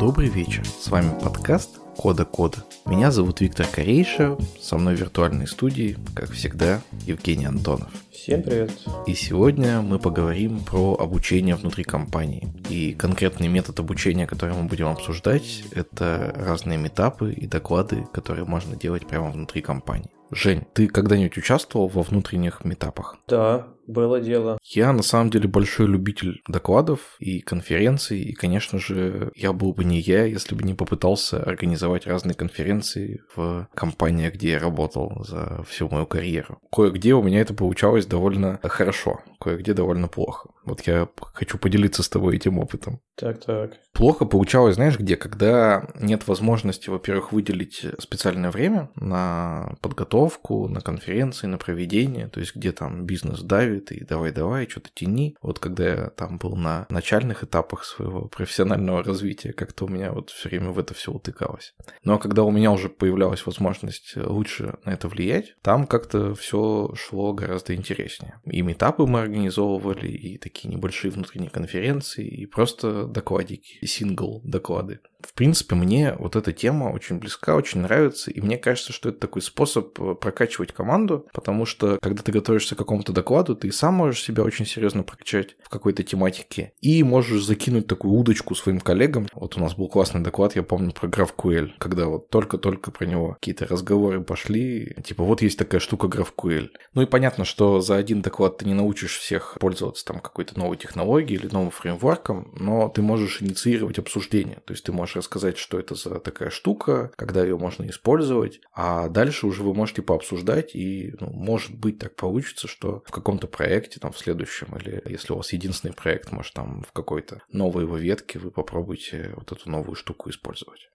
Добрый вечер, с вами подкаст Кода Кода. Меня зовут Виктор Корейша, со мной в виртуальной студии, как всегда, Евгений Антонов. Всем привет. И сегодня мы поговорим про обучение внутри компании. И конкретный метод обучения, который мы будем обсуждать, это разные метапы и доклады, которые можно делать прямо внутри компании. Жень, ты когда-нибудь участвовал во внутренних метапах? Да, было дело. Я на самом деле большой любитель докладов и конференций, и, конечно же, я был бы не я, если бы не попытался организовать разные конференции в компаниях, где я работал за всю мою карьеру. Кое-где у меня это получалось довольно хорошо, кое-где довольно плохо. Вот я хочу поделиться с тобой этим опытом. Так, так. Плохо получалось, знаешь, где? Когда нет возможности, во-первых, выделить специальное время на подготовку, на конференции, на проведение, то есть где там бизнес давит и давай-давай, что-то тяни. Вот когда я там был на начальных этапах своего профессионального развития, как-то у меня вот все время в это все утыкалось. А когда у меня уже появлялась возможность лучше на это влиять, там как-то все шло гораздо интереснее. И метапы мы организовывали, и такие небольшие внутренние конференции, и просто докладики, сингл доклады. В принципе, мне вот эта тема очень близка, очень нравится, и мне кажется, что это такой способ э, прокачивать команду, потому что когда ты готовишься к какому-то докладу, ты сам можешь себя очень серьезно прокачать в какой-то тематике, и можешь закинуть такую удочку своим коллегам. Вот у нас был классный доклад, я помню, про GraphQL, когда вот только-только про него какие-то разговоры пошли, типа вот есть такая штука GraphQL. Ну и понятно, что за один доклад ты не научишь всех пользоваться там какой-то новой технологией или новым фреймворком, но ты можешь инициировать обсуждение, то есть ты можешь рассказать, что это за такая штука, когда ее можно использовать, а дальше уже вы можете пообсуждать, и, ну, может быть, так получится, что в каком-то проекте, там, в следующем, или если у вас единственный проект, может, там, в какой-то новой его ветке вы попробуете вот эту новую штуку использовать.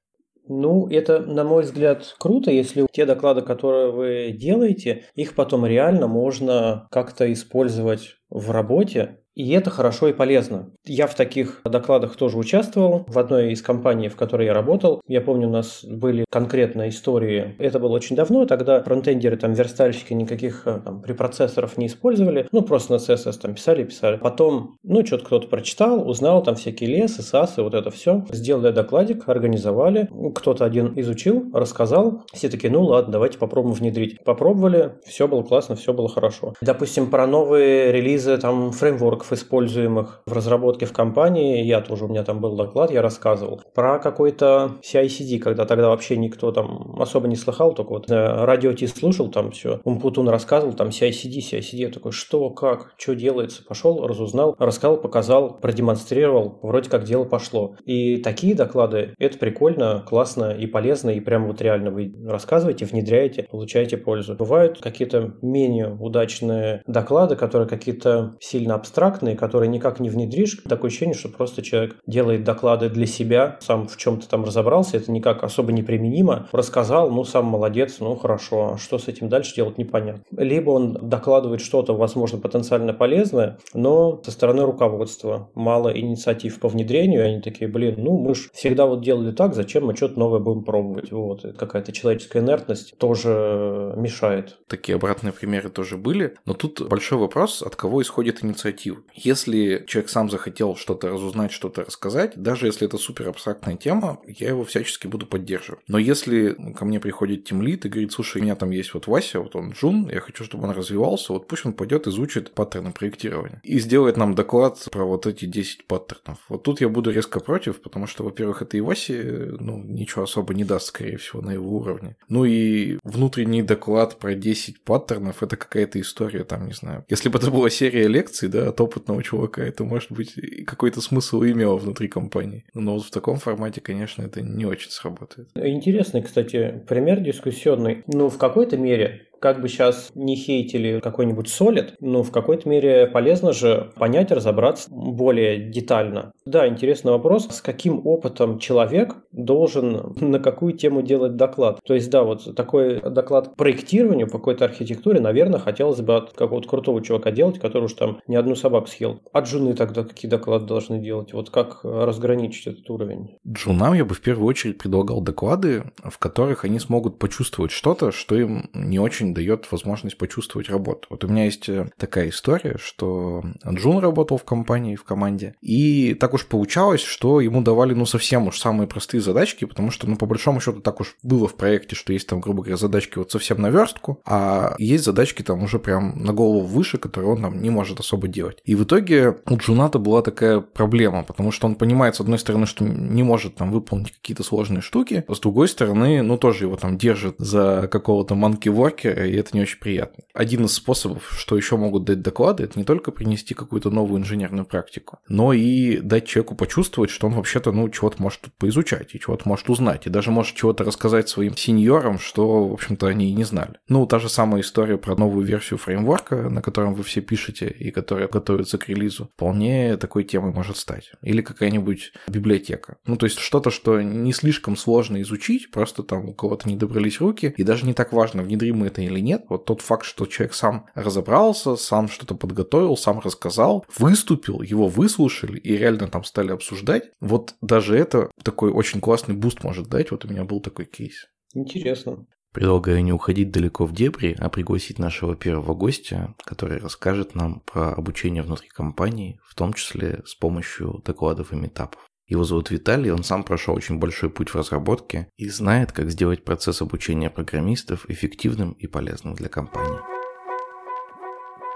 Ну, это, на мой взгляд, круто, если те доклады, которые вы делаете, их потом реально можно как-то использовать в работе, и это хорошо и полезно. Я в таких докладах тоже участвовал. В одной из компаний, в которой я работал, я помню, у нас были конкретные истории. Это было очень давно, тогда фронтендеры, там, верстальщики никаких э, там, препроцессоров не использовали. Ну, просто на CSS там писали писали. Потом, ну, что-то кто-то прочитал, узнал там всякие лесы, сасы, вот это все. Сделали докладик, организовали. Кто-то один изучил, рассказал. Все такие, ну, ладно, давайте попробуем внедрить. Попробовали, все было классно, все было хорошо. Допустим, про новые релизы там фреймворк фреймворков, используемых в разработке в компании, я тоже, у меня там был доклад, я рассказывал. Про какой-то CI-CD, когда тогда вообще никто там особо не слыхал, только вот э, радио Ти слушал, там все, Умпутун рассказывал, там CI-CD, я такой, что, как, что делается, пошел, разузнал, рассказал, показал, продемонстрировал, вроде как дело пошло. И такие доклады, это прикольно, классно и полезно, и прямо вот реально вы рассказываете, внедряете, получаете пользу. Бывают какие-то менее удачные доклады, которые какие-то сильно абстрактные, абстрактные, которые никак не внедришь. Такое ощущение, что просто человек делает доклады для себя, сам в чем-то там разобрался, это никак особо неприменимо. Рассказал, ну, сам молодец, ну, хорошо, а что с этим дальше делать, непонятно. Либо он докладывает что-то, возможно, потенциально полезное, но со стороны руководства мало инициатив по внедрению, и они такие, блин, ну, мы же всегда вот делали так, зачем мы что-то новое будем пробовать? Вот, какая-то человеческая инертность тоже мешает. Такие обратные примеры тоже были, но тут большой вопрос, от кого исходит инициатива. Если человек сам захотел что-то разузнать, что-то рассказать, даже если это супер абстрактная тема, я его всячески буду поддерживать. Но если ко мне приходит тимлит и говорит, слушай, у меня там есть вот Вася, вот он Джун, я хочу, чтобы он развивался, вот пусть он пойдет изучит паттерны проектирования и сделает нам доклад про вот эти 10 паттернов. Вот тут я буду резко против, потому что, во-первых, это и Васе ну, ничего особо не даст, скорее всего, на его уровне. Ну и внутренний доклад про 10 паттернов – это какая-то история, там, не знаю. Если бы это была серия лекций, да, от опытного чувака, это, может быть, какой-то смысл имело внутри компании. Но вот в таком формате, конечно, это не очень сработает. Интересный, кстати, пример дискуссионный. Ну, в какой-то мере как бы сейчас не хейтили какой-нибудь солид, но в какой-то мере полезно же понять, разобраться более детально. Да, интересный вопрос, с каким опытом человек должен на какую тему делать доклад. То есть, да, вот такой доклад по проектированию по какой-то архитектуре, наверное, хотелось бы от какого-то крутого чувака делать, который уж там ни одну собаку съел. А джуны тогда какие доклады должны делать? Вот как разграничить этот уровень? Джунам я бы в первую очередь предлагал доклады, в которых они смогут почувствовать что-то, что им не очень дает возможность почувствовать работу. Вот у меня есть э, такая история, что Джун работал в компании, в команде, и так уж получалось, что ему давали, ну, совсем уж самые простые задачки, потому что, ну, по большому счету, так уж было в проекте, что есть там, грубо говоря, задачки вот совсем на верстку, а есть задачки там уже прям на голову выше, которые он там не может особо делать. И в итоге у джуна-то была такая проблема, потому что он понимает, с одной стороны, что не может там выполнить какие-то сложные штуки, а с другой стороны, ну, тоже его там держит за какого-то monkey worker а, и это не очень приятно. Один из способов, что еще могут дать доклады, это не только принести какую-то новую инженерную практику, но и дать человеку почувствовать, что он вообще-то, ну, чего-то может поизучать, и чего-то может узнать, и даже может чего-то рассказать своим сеньорам, что, в общем-то, они и не знали. Ну, та же самая история про новую версию фреймворка, на котором вы все пишете и которая готовится к релизу, вполне такой темой может стать. Или какая-нибудь библиотека. Ну, то есть что-то, что не слишком сложно изучить, просто там у кого-то не добрались руки, и даже не так важно, внедрим мы это или нет. Вот тот факт, что человек сам разобрался, сам что-то подготовил, сам рассказал, выступил, его выслушали и реально там стали обсуждать, вот даже это такой очень классный буст может дать. Вот у меня был такой кейс. Интересно. Предлагаю не уходить далеко в дебри, а пригласить нашего первого гостя, который расскажет нам про обучение внутри компании, в том числе с помощью докладов и метапов. Его зовут Виталий, он сам прошел очень большой путь в разработке и знает, как сделать процесс обучения программистов эффективным и полезным для компании.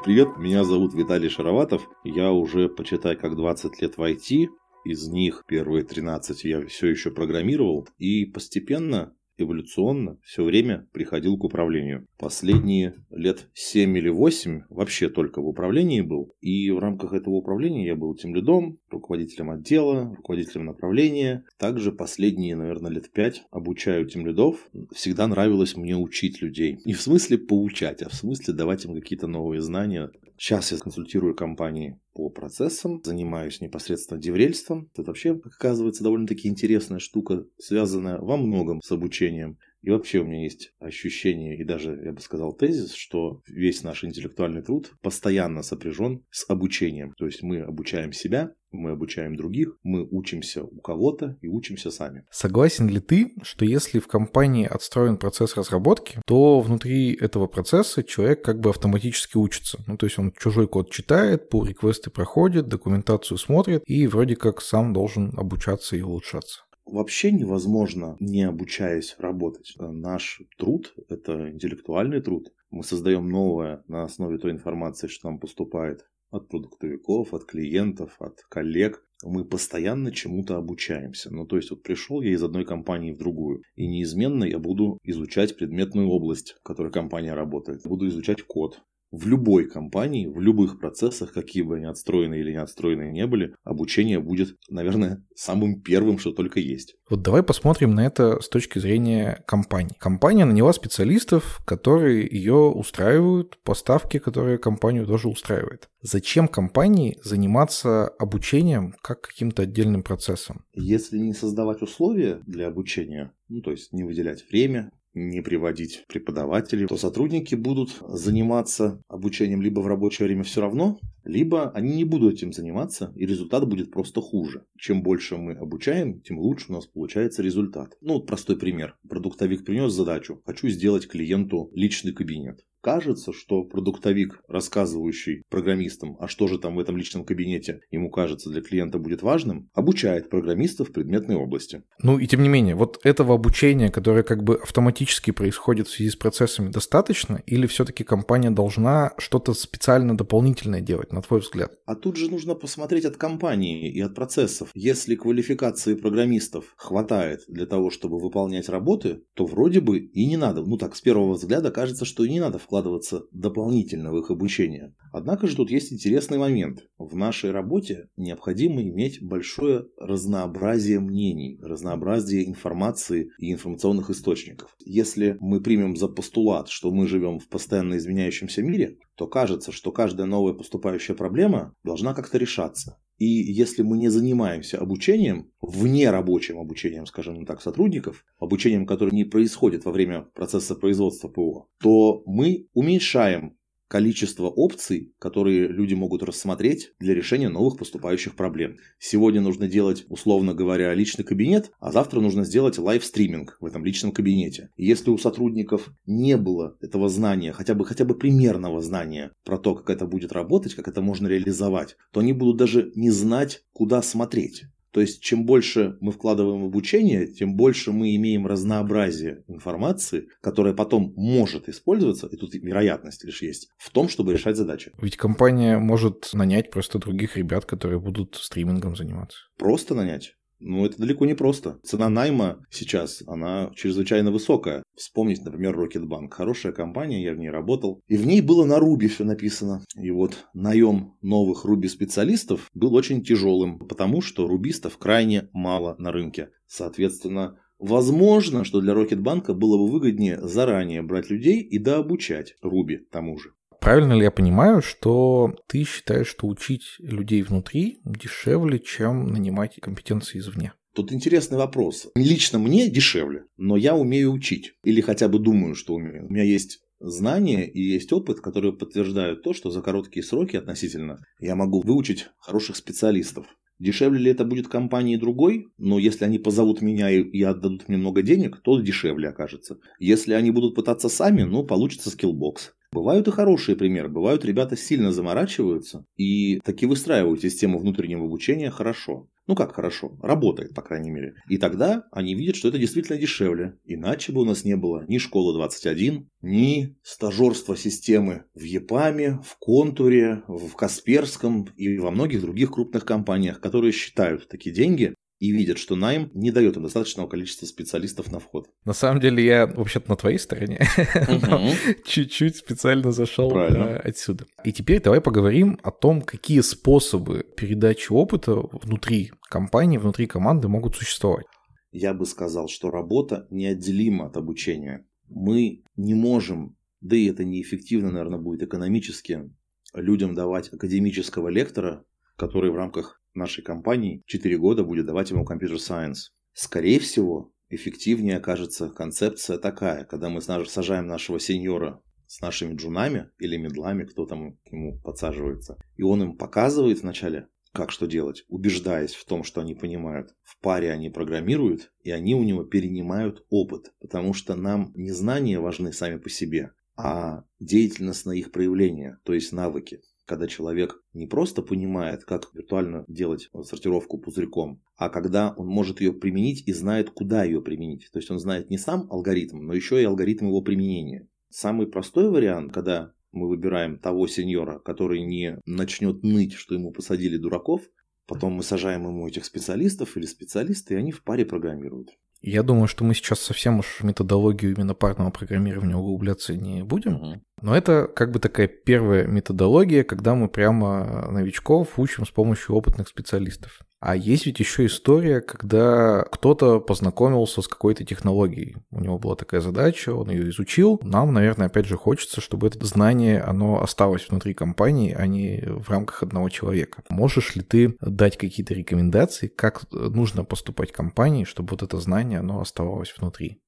Привет, меня зовут Виталий Шароватов. Я уже, почитай, как 20 лет в IT. Из них первые 13 я все еще программировал. И постепенно эволюционно все время приходил к управлению. Последние лет 7 или 8 вообще только в управлении был. И в рамках этого управления я был тем лидом, руководителем отдела, руководителем направления. Также последние, наверное, лет 5 обучаю тем лидов. Всегда нравилось мне учить людей. Не в смысле поучать, а в смысле давать им какие-то новые знания. Сейчас я консультирую компании по процессам, занимаюсь непосредственно деврельством. Это вообще, оказывается, довольно-таки интересная штука, связанная во многом с обучением. И вообще у меня есть ощущение, и даже, я бы сказал, тезис, что весь наш интеллектуальный труд постоянно сопряжен с обучением. То есть мы обучаем себя, мы обучаем других, мы учимся у кого-то и учимся сами. Согласен ли ты, что если в компании отстроен процесс разработки, то внутри этого процесса человек как бы автоматически учится? Ну, то есть он чужой код читает, pull реквесты проходит, документацию смотрит и вроде как сам должен обучаться и улучшаться вообще невозможно, не обучаясь работать. Наш труд – это интеллектуальный труд. Мы создаем новое на основе той информации, что нам поступает от продуктовиков, от клиентов, от коллег. Мы постоянно чему-то обучаемся. Ну, то есть, вот пришел я из одной компании в другую, и неизменно я буду изучать предметную область, в которой компания работает. Буду изучать код, в любой компании, в любых процессах, какие бы они отстроены или не отстроены не были, обучение будет, наверное, самым первым, что только есть. Вот давай посмотрим на это с точки зрения компании. Компания наняла специалистов, которые ее устраивают, поставки, которые компанию тоже устраивает. Зачем компании заниматься обучением как каким-то отдельным процессом? Если не создавать условия для обучения, ну то есть не выделять время, не приводить преподавателей, то сотрудники будут заниматься обучением либо в рабочее время все равно, либо они не будут этим заниматься, и результат будет просто хуже. Чем больше мы обучаем, тем лучше у нас получается результат. Ну вот простой пример. Продуктовик принес задачу. Хочу сделать клиенту личный кабинет кажется, что продуктовик, рассказывающий программистам, а что же там в этом личном кабинете ему кажется для клиента будет важным, обучает программистов в предметной области. Ну и тем не менее, вот этого обучения, которое как бы автоматически происходит в связи с процессами, достаточно? Или все-таки компания должна что-то специально дополнительное делать, на твой взгляд? А тут же нужно посмотреть от компании и от процессов. Если квалификации программистов хватает для того, чтобы выполнять работы, то вроде бы и не надо. Ну так, с первого взгляда кажется, что и не надо вкладываться дополнительно в их обучение. Однако же тут есть интересный момент. В нашей работе необходимо иметь большое разнообразие мнений, разнообразие информации и информационных источников. Если мы примем за постулат, что мы живем в постоянно изменяющемся мире, то кажется, что каждая новая поступающая проблема должна как-то решаться. И если мы не занимаемся обучением, вне рабочим обучением, скажем так, сотрудников, обучением, которое не происходит во время процесса производства ПО, то мы уменьшаем количество опций, которые люди могут рассмотреть для решения новых поступающих проблем. Сегодня нужно делать, условно говоря, личный кабинет, а завтра нужно сделать live-streaming в этом личном кабинете. Если у сотрудников не было этого знания, хотя бы, хотя бы примерного знания про то, как это будет работать, как это можно реализовать, то они будут даже не знать, куда смотреть. То есть, чем больше мы вкладываем в обучение, тем больше мы имеем разнообразие информации, которая потом может использоваться, и тут вероятность лишь есть, в том, чтобы решать задачи. Ведь компания может нанять просто других ребят, которые будут стримингом заниматься. Просто нанять. Ну, это далеко не просто. Цена найма сейчас, она чрезвычайно высокая. Вспомнить, например, Рокетбанк. Хорошая компания, я в ней работал. И в ней было на Ruby все написано. И вот наем новых Ruby специалистов был очень тяжелым, потому что рубистов крайне мало на рынке. Соответственно, Возможно, что для Рокетбанка было бы выгоднее заранее брать людей и дообучать Ruby тому же. Правильно ли я понимаю, что ты считаешь, что учить людей внутри дешевле, чем нанимать компетенции извне? Тут интересный вопрос. Лично мне дешевле, но я умею учить. Или хотя бы думаю, что умею. У меня есть знания и есть опыт, которые подтверждают то, что за короткие сроки относительно я могу выучить хороших специалистов. Дешевле ли это будет компании другой? Но если они позовут меня и отдадут мне много денег, то дешевле окажется. Если они будут пытаться сами, ну, получится Skillbox. Бывают и хорошие примеры. Бывают ребята сильно заморачиваются и таки выстраивают систему внутреннего обучения хорошо. Ну как хорошо? Работает, по крайней мере. И тогда они видят, что это действительно дешевле. Иначе бы у нас не было ни школы 21, ни стажерства системы в ЕПАМе, в Контуре, в Касперском и во многих других крупных компаниях, которые считают такие деньги и видят, что найм не дает им достаточного количества специалистов на вход. На самом деле я вообще-то на твоей стороне, чуть-чуть специально зашел э, отсюда. И теперь давай поговорим о том, какие способы передачи опыта внутри компании, внутри команды могут существовать. Я бы сказал, что работа неотделима от обучения. Мы не можем, да и это неэффективно, наверное, будет экономически, людям давать академического лектора, который в рамках нашей компании 4 года будет давать ему компьютер сайенс. Скорее всего, эффективнее окажется концепция такая, когда мы сажаем нашего сеньора с нашими джунами или медлами, кто там к нему подсаживается, и он им показывает вначале, как что делать, убеждаясь в том, что они понимают. В паре они программируют, и они у него перенимают опыт, потому что нам не знания важны сами по себе, а деятельностное их проявление, то есть навыки когда человек не просто понимает, как виртуально делать сортировку пузырьком, а когда он может ее применить и знает, куда ее применить. То есть он знает не сам алгоритм, но еще и алгоритм его применения. Самый простой вариант, когда мы выбираем того сеньора, который не начнет ныть, что ему посадили дураков, потом мы сажаем ему этих специалистов или специалисты, и они в паре программируют. Я думаю, что мы сейчас совсем уж в методологию именно парного программирования углубляться не будем. Но это как бы такая первая методология, когда мы прямо новичков учим с помощью опытных специалистов. А есть ведь еще история, когда кто-то познакомился с какой-то технологией. У него была такая задача, он ее изучил. Нам, наверное, опять же хочется, чтобы это знание, оно осталось внутри компании, а не в рамках одного человека. Можешь ли ты дать какие-то рекомендации, как нужно поступать компании, чтобы вот это знание, оно оставалось внутри?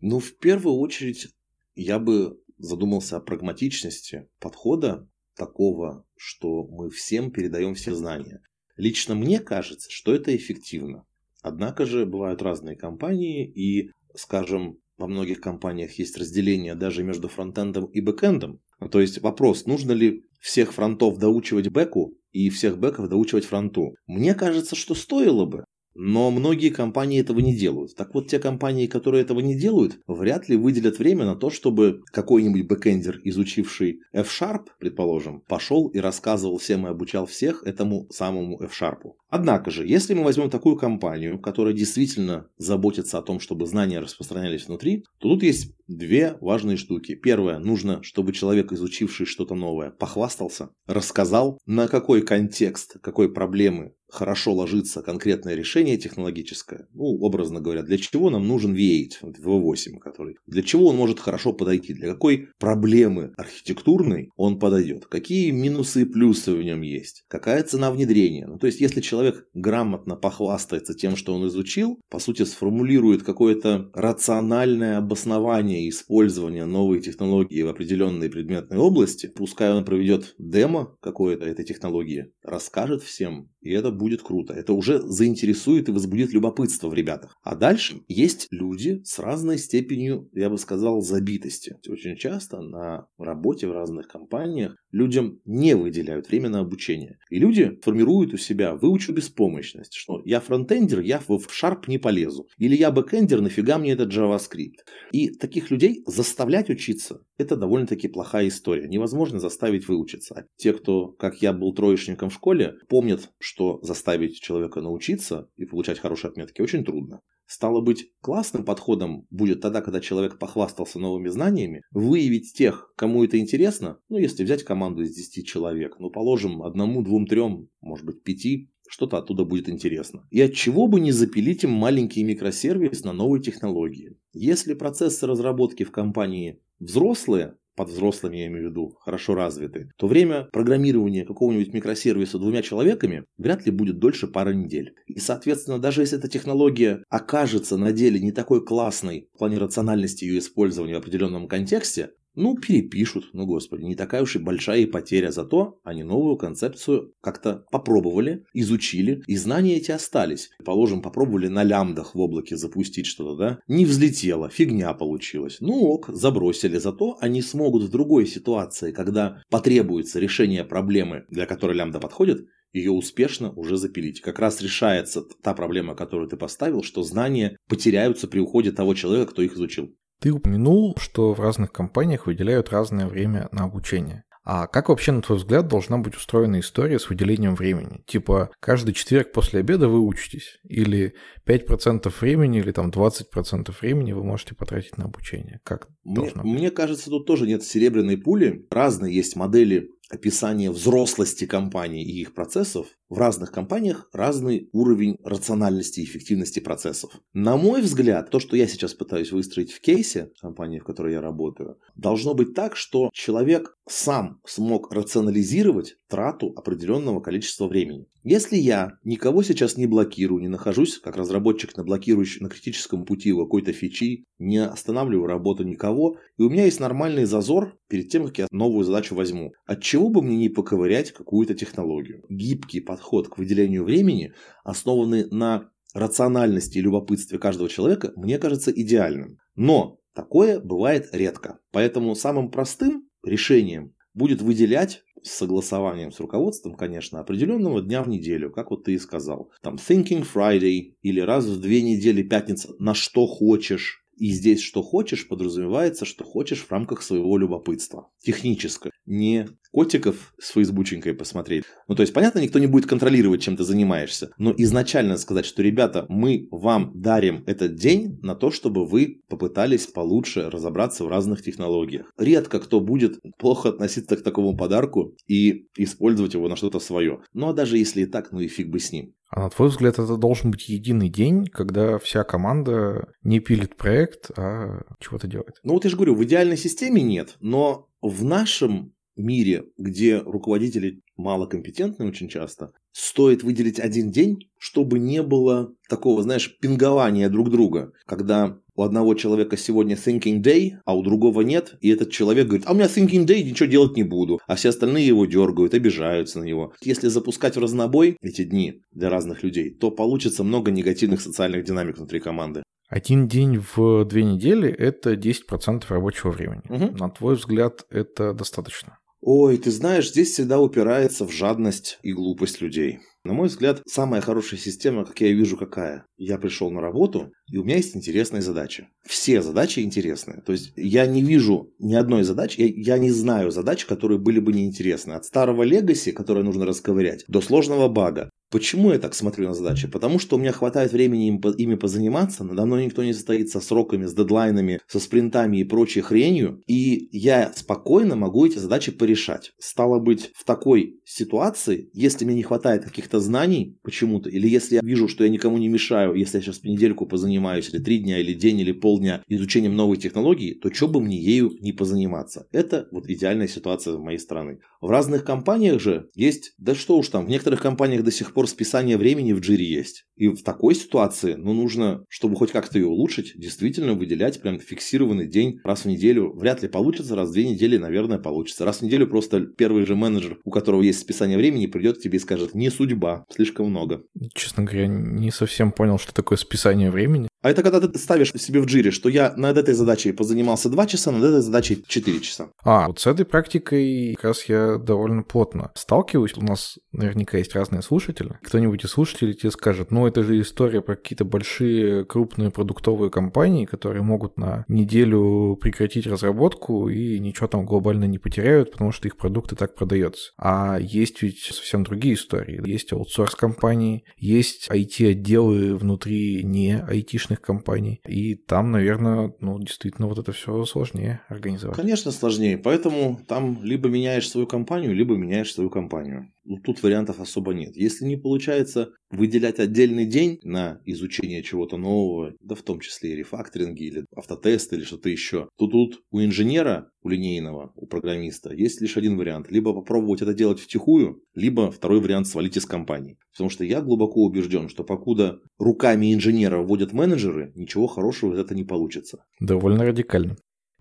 Ну, в первую очередь, я бы задумался о прагматичности подхода такого, что мы всем передаем все знания. Лично мне кажется, что это эффективно. Однако же бывают разные компании, и, скажем, во многих компаниях есть разделение даже между фронтендом и бэкендом. То есть вопрос, нужно ли всех фронтов доучивать бэку и всех бэков доучивать фронту. Мне кажется, что стоило бы. Но многие компании этого не делают. Так вот, те компании, которые этого не делают, вряд ли выделят время на то, чтобы какой-нибудь бэкэндер, изучивший F-Sharp, предположим, пошел и рассказывал всем и обучал всех этому самому F-Sharp. Однако же, если мы возьмем такую компанию, которая действительно заботится о том, чтобы знания распространялись внутри, то тут есть две важные штуки. Первое, нужно, чтобы человек, изучивший что-то новое, похвастался, рассказал, на какой контекст, какой проблемы хорошо ложится конкретное решение технологическое. Ну, образно говоря, для чего нам нужен V8, V8, который... Для чего он может хорошо подойти? Для какой проблемы архитектурной он подойдет? Какие минусы и плюсы в нем есть? Какая цена внедрения? Ну, то есть, если человек человек грамотно похвастается тем, что он изучил, по сути сформулирует какое-то рациональное обоснование использования новой технологии в определенной предметной области, пускай он проведет демо какое-то этой технологии, расскажет всем, и это будет круто. Это уже заинтересует и возбудит любопытство в ребятах. А дальше есть люди с разной степенью, я бы сказал, забитости. Очень часто на работе в разных компаниях людям не выделяют время на обучение. И люди формируют у себя выученную беспомощность, что я фронтендер, я в Sharp не полезу. Или я бэкендер, нафига мне этот JavaScript. И таких людей заставлять учиться, это довольно-таки плохая история. Невозможно заставить выучиться. А те, кто, как я, был троечником в школе, помнят, что заставить человека научиться и получать хорошие отметки очень трудно. Стало быть, классным подходом будет тогда, когда человек похвастался новыми знаниями, выявить тех, кому это интересно, ну, если взять команду из 10 человек, ну, положим, одному, двум, трем, может быть, пяти, что-то оттуда будет интересно. И от чего бы не запилить им маленький микросервис на новой технологии. Если процессы разработки в компании взрослые, под взрослыми я имею в виду, хорошо развиты, то время программирования какого-нибудь микросервиса двумя человеками вряд ли будет дольше пары недель. И, соответственно, даже если эта технология окажется на деле не такой классной в плане рациональности ее использования в определенном контексте, ну, перепишут, ну, господи, не такая уж и большая потеря. Зато они новую концепцию как-то попробовали, изучили, и знания эти остались. Положим, попробовали на лямдах в облаке запустить что-то, да? Не взлетело, фигня получилась. Ну ок, забросили. Зато они смогут в другой ситуации, когда потребуется решение проблемы, для которой лямда подходит, ее успешно уже запилить. Как раз решается та проблема, которую ты поставил, что знания потеряются при уходе того человека, кто их изучил. Ты упомянул, что в разных компаниях выделяют разное время на обучение. А как вообще, на твой взгляд, должна быть устроена история с выделением времени? Типа, каждый четверг после обеда вы учитесь? Или 5% времени, или там 20% времени вы можете потратить на обучение? Как мне, должно быть? Мне кажется, тут тоже нет серебряной пули. Разные есть модели описание взрослости компании и их процессов, в разных компаниях разный уровень рациональности и эффективности процессов. На мой взгляд, то, что я сейчас пытаюсь выстроить в кейсе компании, в которой я работаю, должно быть так, что человек сам смог рационализировать трату определенного количества времени. Если я никого сейчас не блокирую, не нахожусь как разработчик на блокирующем, на критическом пути какой-то фичи, не останавливаю работу никого, и у меня есть нормальный зазор перед тем, как я новую задачу возьму. От чего бы мне не поковырять какую-то технологию? Гибкий подход к выделению времени, основанный на рациональности и любопытстве каждого человека, мне кажется идеальным. Но такое бывает редко. Поэтому самым простым решением будет выделять с согласованием с руководством, конечно, определенного дня в неделю, как вот ты и сказал. Там Thinking Friday или раз в две недели пятница на что хочешь. И здесь что хочешь подразумевается, что хочешь в рамках своего любопытства. Техническое. Не котиков с фейсбученькой посмотреть. Ну, то есть, понятно, никто не будет контролировать, чем ты занимаешься. Но изначально сказать, что, ребята, мы вам дарим этот день на то, чтобы вы попытались получше разобраться в разных технологиях. Редко кто будет плохо относиться к такому подарку и использовать его на что-то свое. Ну, а даже если и так, ну и фиг бы с ним. А на твой взгляд, это должен быть единый день, когда вся команда не пилит проект, а чего-то делает? Ну вот я же говорю, в идеальной системе нет, но в нашем мире, где руководители малокомпетентны очень часто, стоит выделить один день, чтобы не было такого, знаешь, пингования друг друга, когда у одного человека сегодня thinking day, а у другого нет, и этот человек говорит, а у меня thinking day, ничего делать не буду, а все остальные его дергают, обижаются на него. Если запускать в разнобой эти дни для разных людей, то получится много негативных социальных динамик внутри команды. Один день в две недели – это 10% рабочего времени. Угу. На твой взгляд, это достаточно? Ой, ты знаешь, здесь всегда упирается в жадность и глупость людей. На мой взгляд, самая хорошая система, как я вижу, какая. Я пришел на работу, и у меня есть интересные задачи. Все задачи интересные. То есть я не вижу ни одной задачи, я, я не знаю задач, которые были бы неинтересны. От старого легаси, которое нужно расковырять, до сложного бага. Почему я так смотрю на задачи? Потому что у меня хватает времени им, ими позаниматься, надо мной никто не состоит со сроками, с дедлайнами, со спринтами и прочей хренью, и я спокойно могу эти задачи порешать. Стало быть, в такой ситуации, если мне не хватает каких-то знаний почему-то, или если я вижу, что я никому не мешаю, если я сейчас недельку позанимаюсь, или три дня, или день, или полдня изучением новой технологии, то что бы мне ею не позаниматься? Это вот идеальная ситуация с моей стороны. В разных компаниях же есть, да что уж там, в некоторых компаниях до сих пор пор списание времени в джире есть. И в такой ситуации, ну, нужно, чтобы хоть как-то ее улучшить, действительно выделять прям фиксированный день раз в неделю. Вряд ли получится, раз в две недели, наверное, получится. Раз в неделю просто первый же менеджер, у которого есть списание времени, придет к тебе и скажет, не судьба, слишком много. Честно говоря, не совсем понял, что такое списание времени. А это когда ты ставишь себе в джире, что я над этой задачей позанимался 2 часа, над этой задачей 4 часа. А, вот с этой практикой как раз я довольно плотно сталкиваюсь. У нас наверняка есть разные слушатели. Кто-нибудь из слушателей тебе скажет, ну это же история про какие-то большие крупные продуктовые компании, которые могут на неделю прекратить разработку и ничего там глобально не потеряют, потому что их продукт и так продается. А есть ведь совсем другие истории. Есть аутсорс компании, есть IT-отделы внутри не IT айтишных компаний. И там, наверное, ну, действительно, вот это все сложнее организовать. Конечно, сложнее. Поэтому там либо меняешь свою компанию, либо меняешь свою компанию. Ну, тут вариантов особо нет. Если не получается выделять отдельный день на изучение чего-то нового, да в том числе и рефакторинги или автотесты или что-то еще, то тут у инженера, у линейного, у программиста есть лишь один вариант. Либо попробовать это делать втихую, либо второй вариант свалить из компании. Потому что я глубоко убежден, что покуда руками инженера вводят менеджеры, ничего хорошего из этого не получится. Довольно радикально.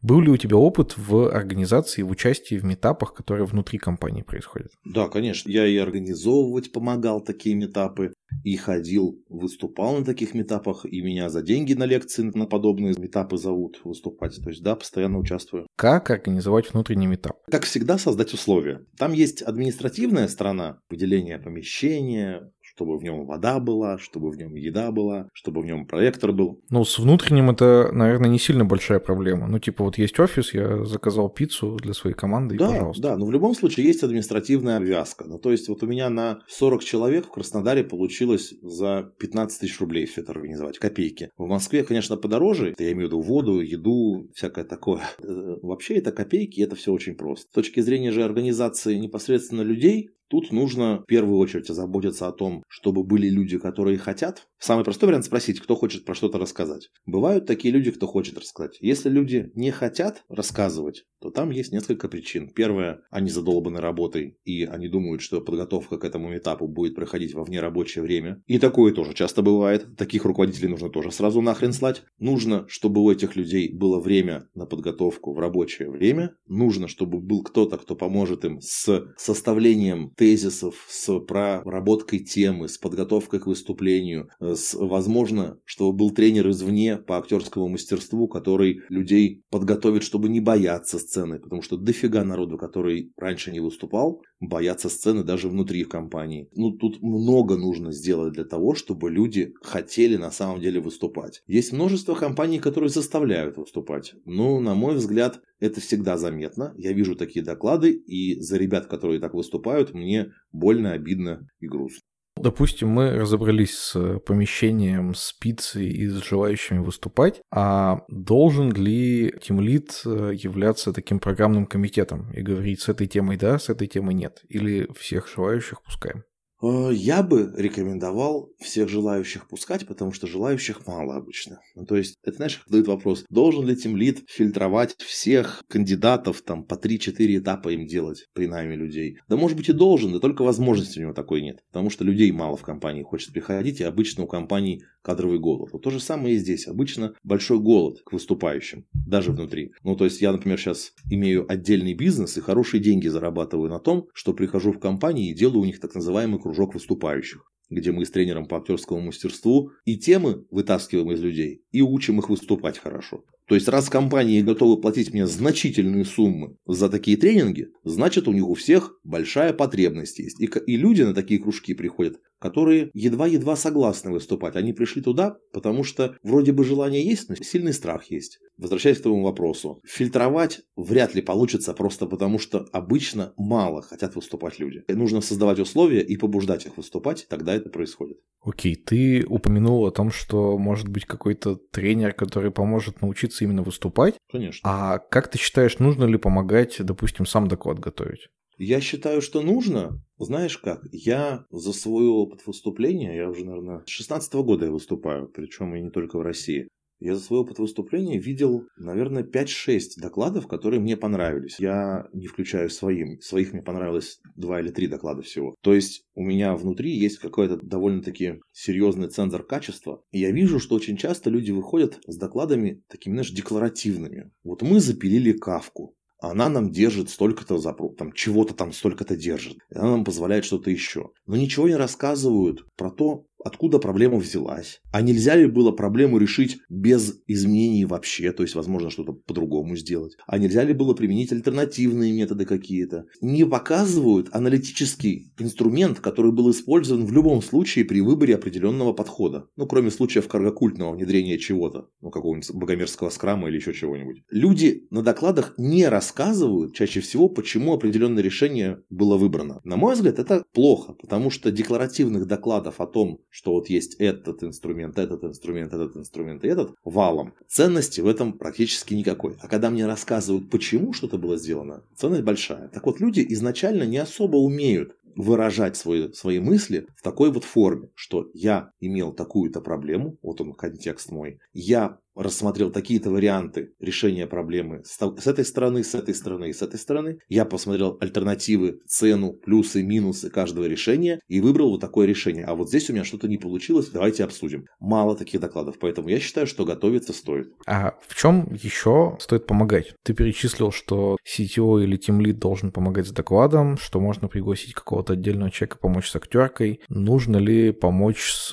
Был ли у тебя опыт в организации, в участии в метапах, которые внутри компании происходят? Да, конечно. Я и организовывать помогал такие метапы, и ходил, выступал на таких метапах, и меня за деньги на лекции на подобные метапы зовут выступать. То есть, да, постоянно участвую. Как организовать внутренний метап? Как всегда, создать условия. Там есть административная сторона, выделение помещения, чтобы в нем вода была, чтобы в нем еда была, чтобы в нем проектор был. Ну, с внутренним это, наверное, не сильно большая проблема. Ну, типа, вот есть офис, я заказал пиццу для своей команды, да, и пожалуйста. Да, но в любом случае есть административная обвязка. Ну, то есть, вот у меня на 40 человек в Краснодаре получилось за 15 тысяч рублей все это организовать, копейки. В Москве, конечно, подороже, я имею в виду воду, еду, всякое такое. Э, вообще это копейки, это все очень просто. С точки зрения же организации непосредственно людей, Тут нужно в первую очередь озаботиться о том, чтобы были люди, которые хотят. Самый простой вариант спросить, кто хочет про что-то рассказать. Бывают такие люди, кто хочет рассказать. Если люди не хотят рассказывать, то там есть несколько причин. Первое, они задолбаны работой, и они думают, что подготовка к этому этапу будет проходить во внерабочее время. И такое тоже часто бывает. Таких руководителей нужно тоже сразу нахрен слать. Нужно, чтобы у этих людей было время на подготовку в рабочее время. Нужно, чтобы был кто-то, кто поможет им с составлением тезисов, с проработкой темы, с подготовкой к выступлению, с, возможно, чтобы был тренер извне по актерскому мастерству, который людей подготовит, чтобы не бояться сцены, потому что дофига народу, который раньше не выступал, боятся сцены даже внутри компании. Ну, тут много нужно сделать для того, чтобы люди хотели на самом деле выступать. Есть множество компаний, которые заставляют выступать. Но, на мой взгляд, это всегда заметно. Я вижу такие доклады, и за ребят, которые так выступают, мне больно, обидно и грустно. Допустим, мы разобрались с помещением, с пиццей и с желающими выступать, а должен ли тимлит э, являться таким программным комитетом и говорить с этой темой да, с этой темой нет? Или всех желающих пускаем? Э, я бы рекомендовал всех желающих пускать, потому что желающих мало обычно. Ну, то есть, это знаешь, задают вопрос, должен ли тимлит фильтровать всех кандидатов там по 3-4 этапа им делать при найме людей? Да может быть и должен, да только возможности у него такой нет. Потому что людей мало в компании хочет приходить, и обычно у компаний кадровый голод. Вот то же самое и здесь. Обычно большой голод к выступающим, даже внутри. Ну, то есть я, например, сейчас имею отдельный бизнес и хорошие деньги зарабатываю на том, что прихожу в компании и делаю у них так называемый кружок выступающих где мы с тренером по актерскому мастерству и темы вытаскиваем из людей, и учим их выступать хорошо. То есть, раз компании готовы платить мне значительные суммы за такие тренинги, значит, у них у всех большая потребность есть. И, и люди на такие кружки приходят которые едва-едва согласны выступать. Они пришли туда, потому что вроде бы желание есть, но сильный страх есть. Возвращаясь к твоему вопросу, фильтровать вряд ли получится просто потому, что обычно мало хотят выступать люди. Нужно создавать условия и побуждать их выступать, тогда это происходит. Окей, ты упомянул о том, что может быть какой-то тренер, который поможет научиться именно выступать. Конечно. А как ты считаешь, нужно ли помогать, допустим, сам доклад готовить? Я считаю, что нужно. Знаешь как, я за свой опыт выступления, я уже, наверное, с 16 года я выступаю, причем и не только в России. Я за свой опыт выступления видел, наверное, 5-6 докладов, которые мне понравились. Я не включаю своим. Своих мне понравилось 2 или 3 доклада всего. То есть у меня внутри есть какой-то довольно-таки серьезный цензор качества. И я вижу, что очень часто люди выходят с докладами такими, знаешь, декларативными. Вот мы запилили кавку она нам держит столько-то запру, там чего-то там столько-то держит. Она нам позволяет что-то еще. Но ничего не рассказывают про то, откуда проблема взялась. А нельзя ли было проблему решить без изменений вообще, то есть, возможно, что-то по-другому сделать. А нельзя ли было применить альтернативные методы какие-то. Не показывают аналитический инструмент, который был использован в любом случае при выборе определенного подхода. Ну, кроме случаев каргокультного внедрения чего-то, ну, какого-нибудь богомерзкого скрама или еще чего-нибудь. Люди на докладах не рассказывают чаще всего, почему определенное решение было выбрано. На мой взгляд, это плохо, потому что декларативных докладов о том, что вот есть этот инструмент, этот инструмент, этот инструмент и этот, валом. Ценности в этом практически никакой. А когда мне рассказывают, почему что-то было сделано, ценность большая. Так вот, люди изначально не особо умеют выражать свои, свои мысли в такой вот форме, что я имел такую-то проблему, вот он контекст мой, я рассмотрел такие-то варианты решения проблемы с, этой стороны, с этой стороны и с этой стороны. Я посмотрел альтернативы, цену, плюсы, минусы каждого решения и выбрал вот такое решение. А вот здесь у меня что-то не получилось, давайте обсудим. Мало таких докладов, поэтому я считаю, что готовиться стоит. А в чем еще стоит помогать? Ты перечислил, что CTO или Team Lead должен помогать с докладом, что можно пригласить какого-то отдельного человека помочь с актеркой. Нужно ли помочь с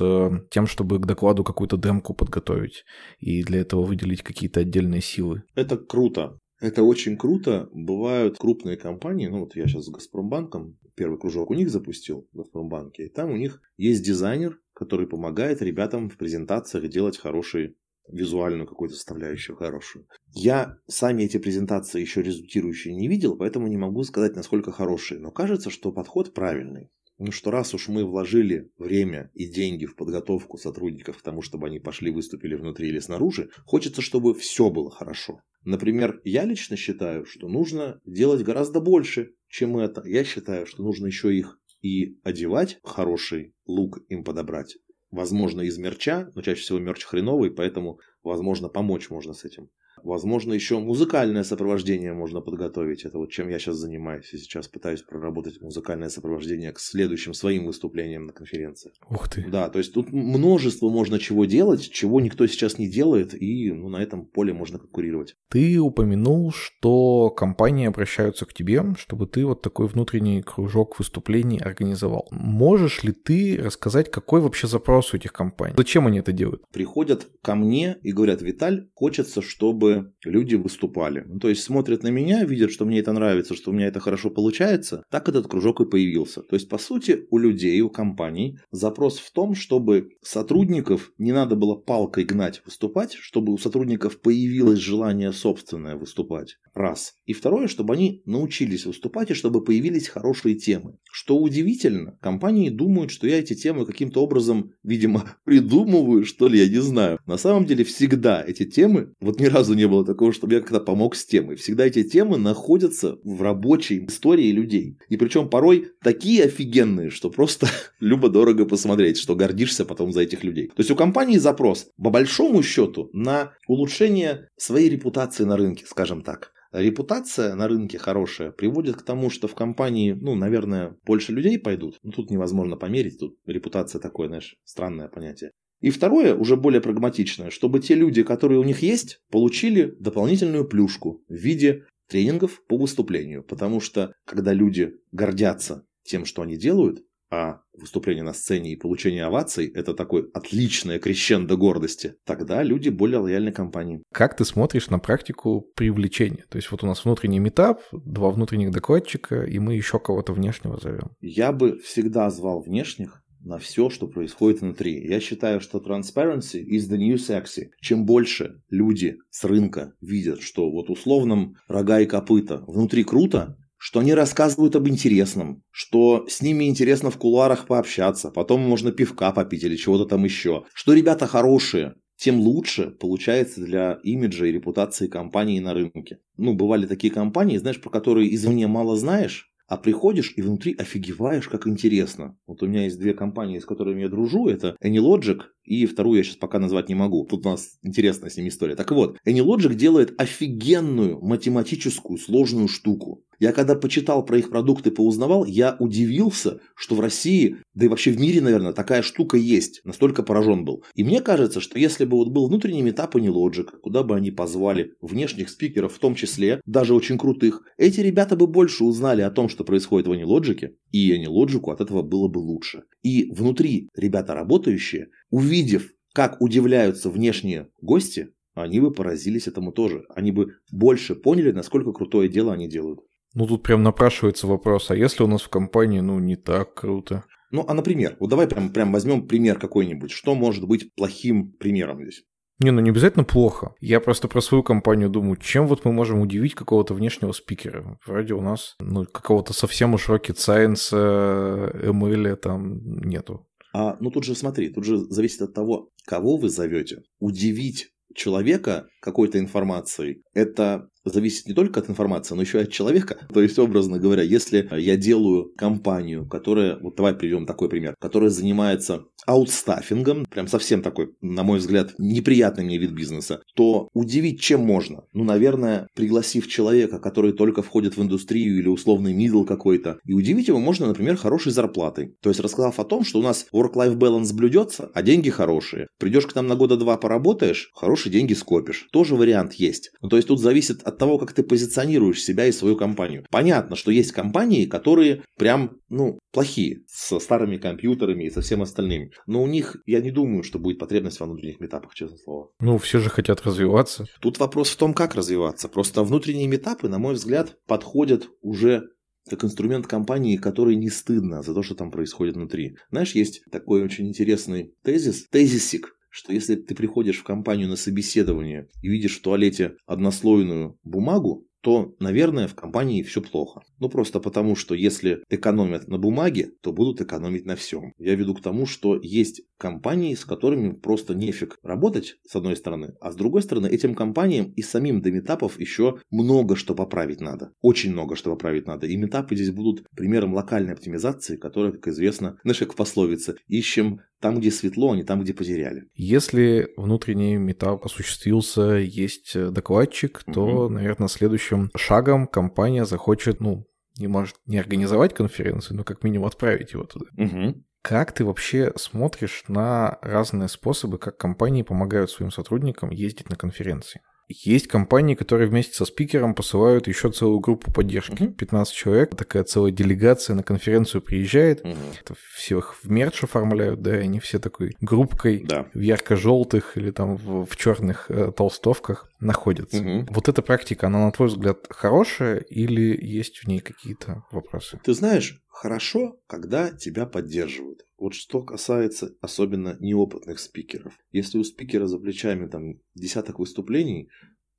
тем, чтобы к докладу какую-то демку подготовить? И для для этого выделить какие-то отдельные силы. Это круто. Это очень круто. Бывают крупные компании, ну вот я сейчас с Газпромбанком, первый кружок у них запустил в Газпромбанке, и там у них есть дизайнер, который помогает ребятам в презентациях делать хорошие визуальную какую-то составляющую хорошую. Я сами эти презентации еще результирующие не видел, поэтому не могу сказать, насколько хорошие. Но кажется, что подход правильный. Ну что раз уж мы вложили время и деньги в подготовку сотрудников к тому, чтобы они пошли выступили внутри или снаружи, хочется, чтобы все было хорошо. Например, я лично считаю, что нужно делать гораздо больше, чем это. Я считаю, что нужно еще их и одевать, хороший лук им подобрать. Возможно, из мерча, но чаще всего мерч хреновый, поэтому, возможно, помочь можно с этим. Возможно, еще музыкальное сопровождение можно подготовить. Это вот чем я сейчас занимаюсь. И сейчас пытаюсь проработать музыкальное сопровождение к следующим своим выступлениям на конференции. Ух ты. Да, то есть тут множество можно чего делать, чего никто сейчас не делает, и ну, на этом поле можно конкурировать. Ты упомянул, что компании обращаются к тебе, чтобы ты вот такой внутренний кружок выступлений организовал. Можешь ли ты рассказать, какой вообще запрос у этих компаний? Зачем они это делают? Приходят ко мне и говорят, Виталь, хочется, чтобы люди выступали. Ну, то есть смотрят на меня, видят, что мне это нравится, что у меня это хорошо получается, так этот кружок и появился. То есть, по сути, у людей, у компаний запрос в том, чтобы сотрудников не надо было палкой гнать выступать, чтобы у сотрудников появилось желание собственное выступать. Раз. И второе, чтобы они научились выступать и чтобы появились хорошие темы. Что удивительно, компании думают, что я эти темы каким-то образом, видимо, придумываю, что ли, я не знаю. На самом деле всегда эти темы, вот ни разу не было такого, чтобы я как-то помог с темой. Всегда эти темы находятся в рабочей истории людей. И причем порой такие офигенные, что просто любо-дорого посмотреть, что гордишься потом за этих людей. То есть у компании запрос, по большому счету, на улучшение своей репутации на рынке, скажем так. Репутация на рынке хорошая приводит к тому, что в компании, ну, наверное, больше людей пойдут. Ну, тут невозможно померить, тут репутация такое, знаешь, странное понятие. И второе, уже более прагматичное, чтобы те люди, которые у них есть, получили дополнительную плюшку в виде тренингов по выступлению. Потому что когда люди гордятся тем, что они делают, а выступление на сцене и получение оваций – это такой отличное крещендо гордости, тогда люди более лояльны компании. Как ты смотришь на практику привлечения? То есть вот у нас внутренний метап, два внутренних докладчика, и мы еще кого-то внешнего зовем. Я бы всегда звал внешних, на все, что происходит внутри. Я считаю, что transparency is the new sexy. Чем больше люди с рынка видят, что вот условном рога и копыта внутри круто, что они рассказывают об интересном, что с ними интересно в кулуарах пообщаться, потом можно пивка попить или чего-то там еще, что ребята хорошие, тем лучше получается для имиджа и репутации компании на рынке. Ну, бывали такие компании, знаешь, про которые извне мало знаешь, а приходишь и внутри офигеваешь, как интересно. Вот у меня есть две компании, с которыми я дружу. Это AnyLogic и вторую я сейчас пока назвать не могу. Тут у нас интересная с ним история. Так вот, AnyLogic делает офигенную математическую сложную штуку. Я когда почитал про их продукты, поузнавал, я удивился, что в России, да и вообще в мире, наверное, такая штука есть. Настолько поражен был. И мне кажется, что если бы вот был внутренний метап AnyLogic, куда бы они позвали внешних спикеров в том числе, даже очень крутых, эти ребята бы больше узнали о том, что происходит в AnyLogic, и AnyLogic от этого было бы лучше. И внутри ребята работающие, увидев, как удивляются внешние гости, они бы поразились этому тоже. Они бы больше поняли, насколько крутое дело они делают. Ну, тут прям напрашивается вопрос, а если у нас в компании, ну, не так круто? Ну, а например, вот давай прям, прям возьмем пример какой-нибудь. Что может быть плохим примером здесь? Не, ну не обязательно плохо. Я просто про свою компанию думаю, чем вот мы можем удивить какого-то внешнего спикера. Вроде у нас, ну, какого-то совсем уж rocket science, ML там нету. А, ну тут же смотри, тут же зависит от того, кого вы зовете. Удивить человека какой-то информацией, это зависит не только от информации, но еще и от человека. То есть, образно говоря, если я делаю компанию, которая, вот давай приведем такой пример, которая занимается аутстаффингом, прям совсем такой, на мой взгляд, неприятный мне вид бизнеса, то удивить чем можно? Ну, наверное, пригласив человека, который только входит в индустрию или условный мидл какой-то, и удивить его можно, например, хорошей зарплатой. То есть, рассказав о том, что у нас work-life balance блюдется, а деньги хорошие. Придешь к нам на года два поработаешь, хорошие деньги скопишь. Тоже вариант есть. Ну, то есть, тут зависит от того, как ты позиционируешь себя и свою компанию. Понятно, что есть компании, которые прям, ну, плохие, со старыми компьютерами и со всем остальным. Но у них, я не думаю, что будет потребность во внутренних метапах, честное слово. Ну, все же хотят развиваться. Тут вопрос в том, как развиваться. Просто внутренние метапы, на мой взгляд, подходят уже как инструмент компании, который не стыдно за то, что там происходит внутри. Знаешь, есть такой очень интересный тезис, тезисик, что если ты приходишь в компанию на собеседование и видишь в туалете однослойную бумагу, то, наверное, в компании все плохо. Ну, просто потому, что если экономят на бумаге, то будут экономить на всем. Я веду к тому, что есть компании, с которыми просто нефиг работать, с одной стороны, а с другой стороны, этим компаниям и самим до метапов еще много что поправить надо. Очень много что поправить надо. И метапы здесь будут примером локальной оптимизации, которая, как известно, знаешь, как в пословице, ищем там, где светло, а не там, где потеряли. Если внутренний метап осуществился, есть докладчик, то, угу. наверное, следующим шагом компания захочет, ну, не может не организовать конференцию, но как минимум отправить его туда. Угу. Как ты вообще смотришь на разные способы, как компании помогают своим сотрудникам ездить на конференции? Есть компании, которые вместе со спикером посылают еще целую группу поддержки. Uh-huh. 15 человек, такая целая делегация на конференцию приезжает. Uh-huh. Это всех в мерч оформляют, да, и они все такой группкой да. в ярко-желтых или там в, в черных э, толстовках находятся. Uh-huh. Вот эта практика, она, на твой взгляд, хорошая или есть в ней какие-то вопросы? Ты знаешь, хорошо, когда тебя поддерживают. Вот что касается особенно неопытных спикеров. Если у спикера за плечами там десяток выступлений,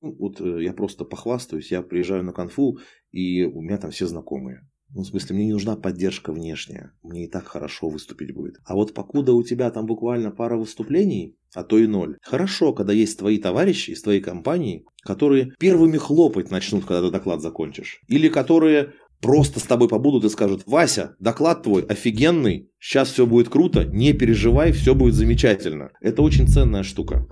ну, вот э, я просто похвастаюсь, я приезжаю на конфу, и у меня там все знакомые. Ну, в смысле, мне не нужна поддержка внешняя. Мне и так хорошо выступить будет. А вот покуда у тебя там буквально пара выступлений, а то и ноль. Хорошо, когда есть твои товарищи из твоей компании, которые первыми хлопать начнут, когда ты доклад закончишь. Или которые просто с тобой побудут и скажут, Вася, доклад твой офигенный, сейчас все будет круто, не переживай, все будет замечательно. Это очень ценная штука.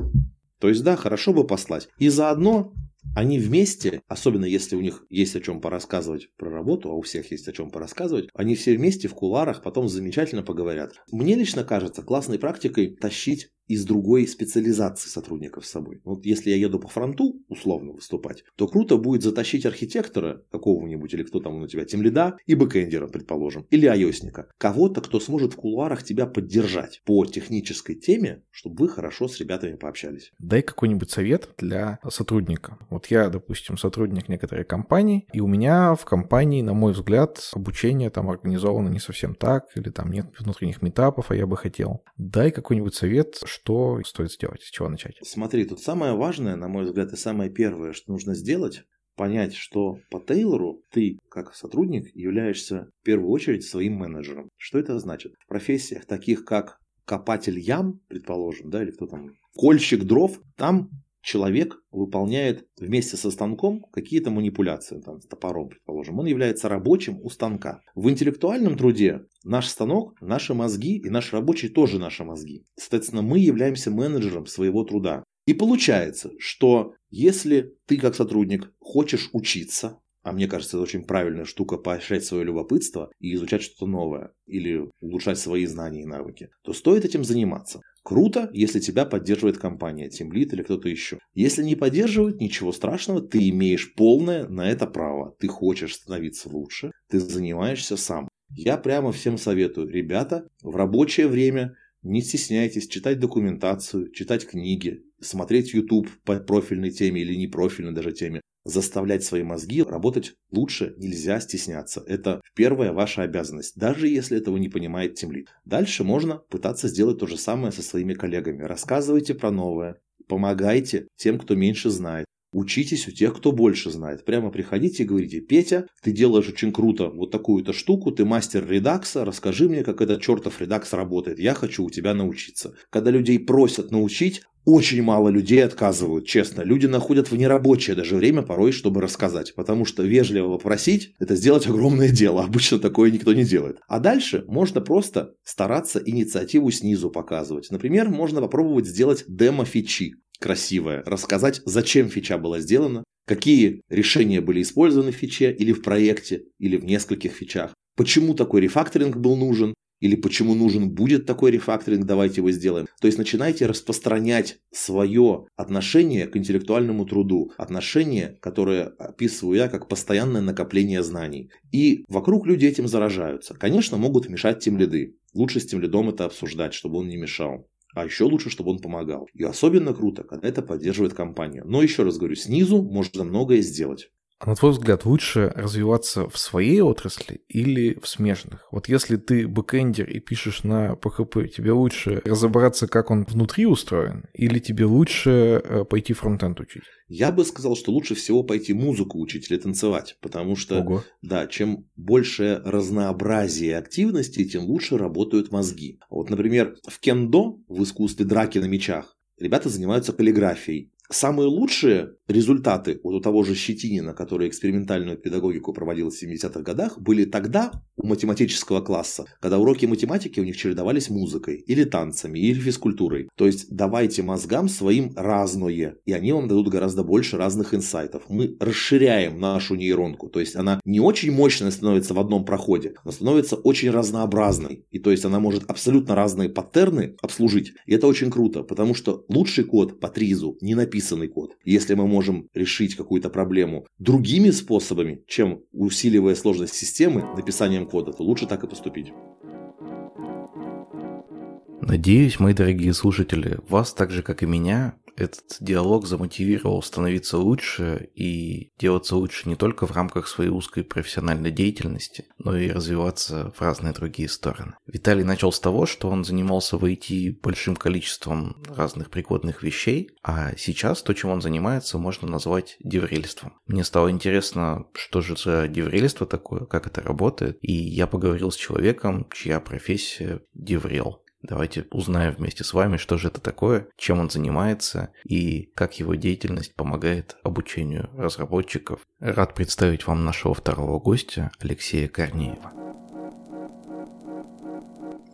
То есть, да, хорошо бы послать. И заодно они вместе, особенно если у них есть о чем порассказывать про работу, а у всех есть о чем порассказывать, они все вместе в куларах потом замечательно поговорят. Мне лично кажется классной практикой тащить из другой специализации сотрудников с собой. Вот если я еду по фронту, условно выступать, то круто будет затащить архитектора какого-нибудь, или кто там у тебя, тимлида, и бэкэндера, предположим, или айосника. Кого-то, кто сможет в кулуарах тебя поддержать по технической теме, чтобы вы хорошо с ребятами пообщались. Дай какой-нибудь совет для сотрудника. Вот я, допустим, сотрудник некоторой компании, и у меня в компании, на мой взгляд, обучение там организовано не совсем так, или там нет внутренних метапов, а я бы хотел. Дай какой-нибудь совет, что стоит сделать, с чего начать? Смотри, тут самое важное, на мой взгляд, и самое первое, что нужно сделать, понять, что по Тейлору ты, как сотрудник, являешься в первую очередь своим менеджером. Что это значит? В профессиях таких, как копатель ям, предположим, да, или кто там, кольщик дров, там человек выполняет вместе со станком какие-то манипуляции, там, с топором, предположим. Он является рабочим у станка. В интеллектуальном труде наш станок, наши мозги и наш рабочий тоже наши мозги. Соответственно, мы являемся менеджером своего труда. И получается, что если ты как сотрудник хочешь учиться, а мне кажется, это очень правильная штука поощрять свое любопытство и изучать что-то новое или улучшать свои знания и навыки, то стоит этим заниматься. Круто, если тебя поддерживает компания, Teamlead или кто-то еще. Если не поддерживают, ничего страшного, ты имеешь полное на это право. Ты хочешь становиться лучше, ты занимаешься сам. Я прямо всем советую, ребята, в рабочее время не стесняйтесь читать документацию, читать книги, смотреть YouTube по профильной теме или не профильной даже теме. Заставлять свои мозги работать лучше нельзя стесняться. Это первая ваша обязанность, даже если этого не понимает темлит. Дальше можно пытаться сделать то же самое со своими коллегами. Рассказывайте про новое, помогайте тем, кто меньше знает. Учитесь у тех, кто больше знает. Прямо приходите и говорите, Петя, ты делаешь очень круто вот такую-то штуку, ты мастер редакса, расскажи мне, как этот чертов редакс работает, я хочу у тебя научиться. Когда людей просят научить, очень мало людей отказывают, честно. Люди находят в нерабочее даже время порой, чтобы рассказать. Потому что вежливо попросить – это сделать огромное дело. Обычно такое никто не делает. А дальше можно просто стараться инициативу снизу показывать. Например, можно попробовать сделать демо-фичи красивое, рассказать, зачем фича была сделана, какие решения были использованы в фиче или в проекте, или в нескольких фичах, почему такой рефакторинг был нужен, или почему нужен будет такой рефакторинг, давайте его сделаем. То есть начинайте распространять свое отношение к интеллектуальному труду, отношение, которое описываю я как постоянное накопление знаний. И вокруг люди этим заражаются. Конечно, могут мешать тем лиды. Лучше с тем лидом это обсуждать, чтобы он не мешал. А еще лучше, чтобы он помогал. И особенно круто, когда это поддерживает компания. Но еще раз говорю, снизу можно многое сделать. А на твой взгляд, лучше развиваться в своей отрасли или в смежных? Вот если ты бэкэндер и пишешь на PHP, тебе лучше разобраться, как он внутри устроен, или тебе лучше э, пойти фронтенд учить? Я бы сказал, что лучше всего пойти музыку учить или танцевать, потому что, Ого. да, чем больше разнообразие активностей, тем лучше работают мозги. Вот, например, в кендо, в искусстве драки на мечах, ребята занимаются каллиграфией. Самые лучшие результаты вот у того же Щетинина, который экспериментальную педагогику проводил в 70-х годах, были тогда у математического класса, когда уроки математики у них чередовались музыкой, или танцами, или физкультурой. То есть давайте мозгам своим разное, и они вам дадут гораздо больше разных инсайтов. Мы расширяем нашу нейронку, то есть она не очень мощная становится в одном проходе, но становится очень разнообразной. И то есть она может абсолютно разные паттерны обслужить. И это очень круто, потому что лучший код по тризу не написанный код. Если мы можем решить какую-то проблему другими способами, чем усиливая сложность системы написанием кода, то лучше так и поступить. Надеюсь, мои дорогие слушатели, вас так же, как и меня, этот диалог замотивировал становиться лучше и делаться лучше не только в рамках своей узкой профессиональной деятельности, но и развиваться в разные другие стороны. Виталий начал с того, что он занимался в IT большим количеством разных прикладных вещей, а сейчас то, чем он занимается, можно назвать деврельством. Мне стало интересно, что же за деврельство такое, как это работает, и я поговорил с человеком, чья профессия деврел. Давайте узнаем вместе с вами, что же это такое, чем он занимается и как его деятельность помогает обучению разработчиков. Рад представить вам нашего второго гостя, Алексея Корнеева.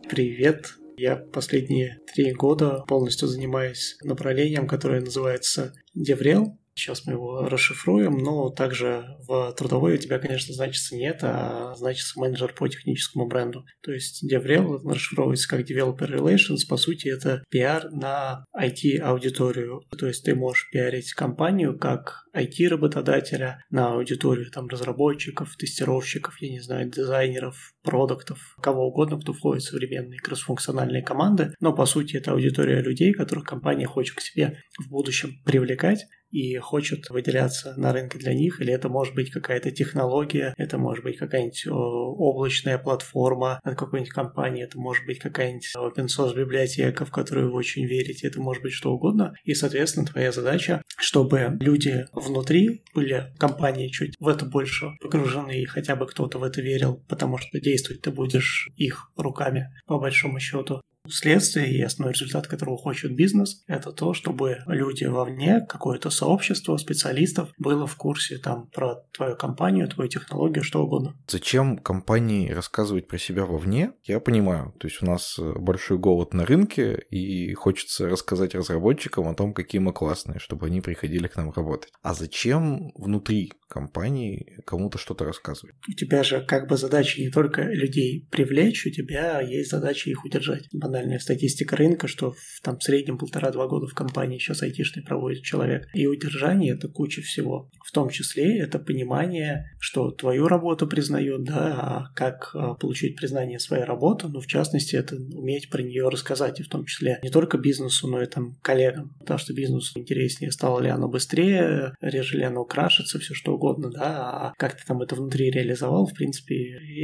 Привет, я последние три года полностью занимаюсь направлением, которое называется DevRel. Сейчас мы его расшифруем, но также в трудовой у тебя, конечно, значится нет, а значится менеджер по техническому бренду. То есть DevRel расшифровывается как Developer Relations, по сути это пиар на IT-аудиторию. То есть ты можешь пиарить компанию как IT-работодателя на аудиторию там разработчиков, тестировщиков, я не знаю, дизайнеров, продуктов, кого угодно, кто входит в современные кроссфункциональные команды. Но по сути это аудитория людей, которых компания хочет к себе в будущем привлекать и хочет выделяться на рынке для них, или это может быть какая-то технология, это может быть какая-нибудь облачная платформа от какой-нибудь компании, это может быть какая-нибудь open source библиотека, в которую вы очень верите, это может быть что угодно. И, соответственно, твоя задача, чтобы люди внутри были компании чуть в это больше погружены, и хотя бы кто-то в это верил, потому что действовать ты будешь их руками, по большому счету следствие и основной результат, которого хочет бизнес, это то, чтобы люди вовне, какое-то сообщество специалистов было в курсе там про твою компанию, твою технологию, что угодно. Зачем компании рассказывать про себя вовне, я понимаю. То есть у нас большой голод на рынке, и хочется рассказать разработчикам о том, какие мы классные, чтобы они приходили к нам работать. А зачем внутри компании кому-то что-то рассказывать? У тебя же как бы задача не только людей привлечь, у тебя есть задача их удержать. Банальная статистика рынка, что в там среднем полтора-два года в компании сейчас айтишный проводит человек. И удержание – это куча всего. В том числе это понимание, что твою работу признают, да, а как а, получить признание своей работы, ну, в частности, это уметь про нее рассказать, и в том числе не только бизнесу, но и там коллегам, потому что бизнесу интереснее, стало ли оно быстрее, реже ли оно крашится, все что угодно, да, а как ты там это внутри реализовал, в принципе,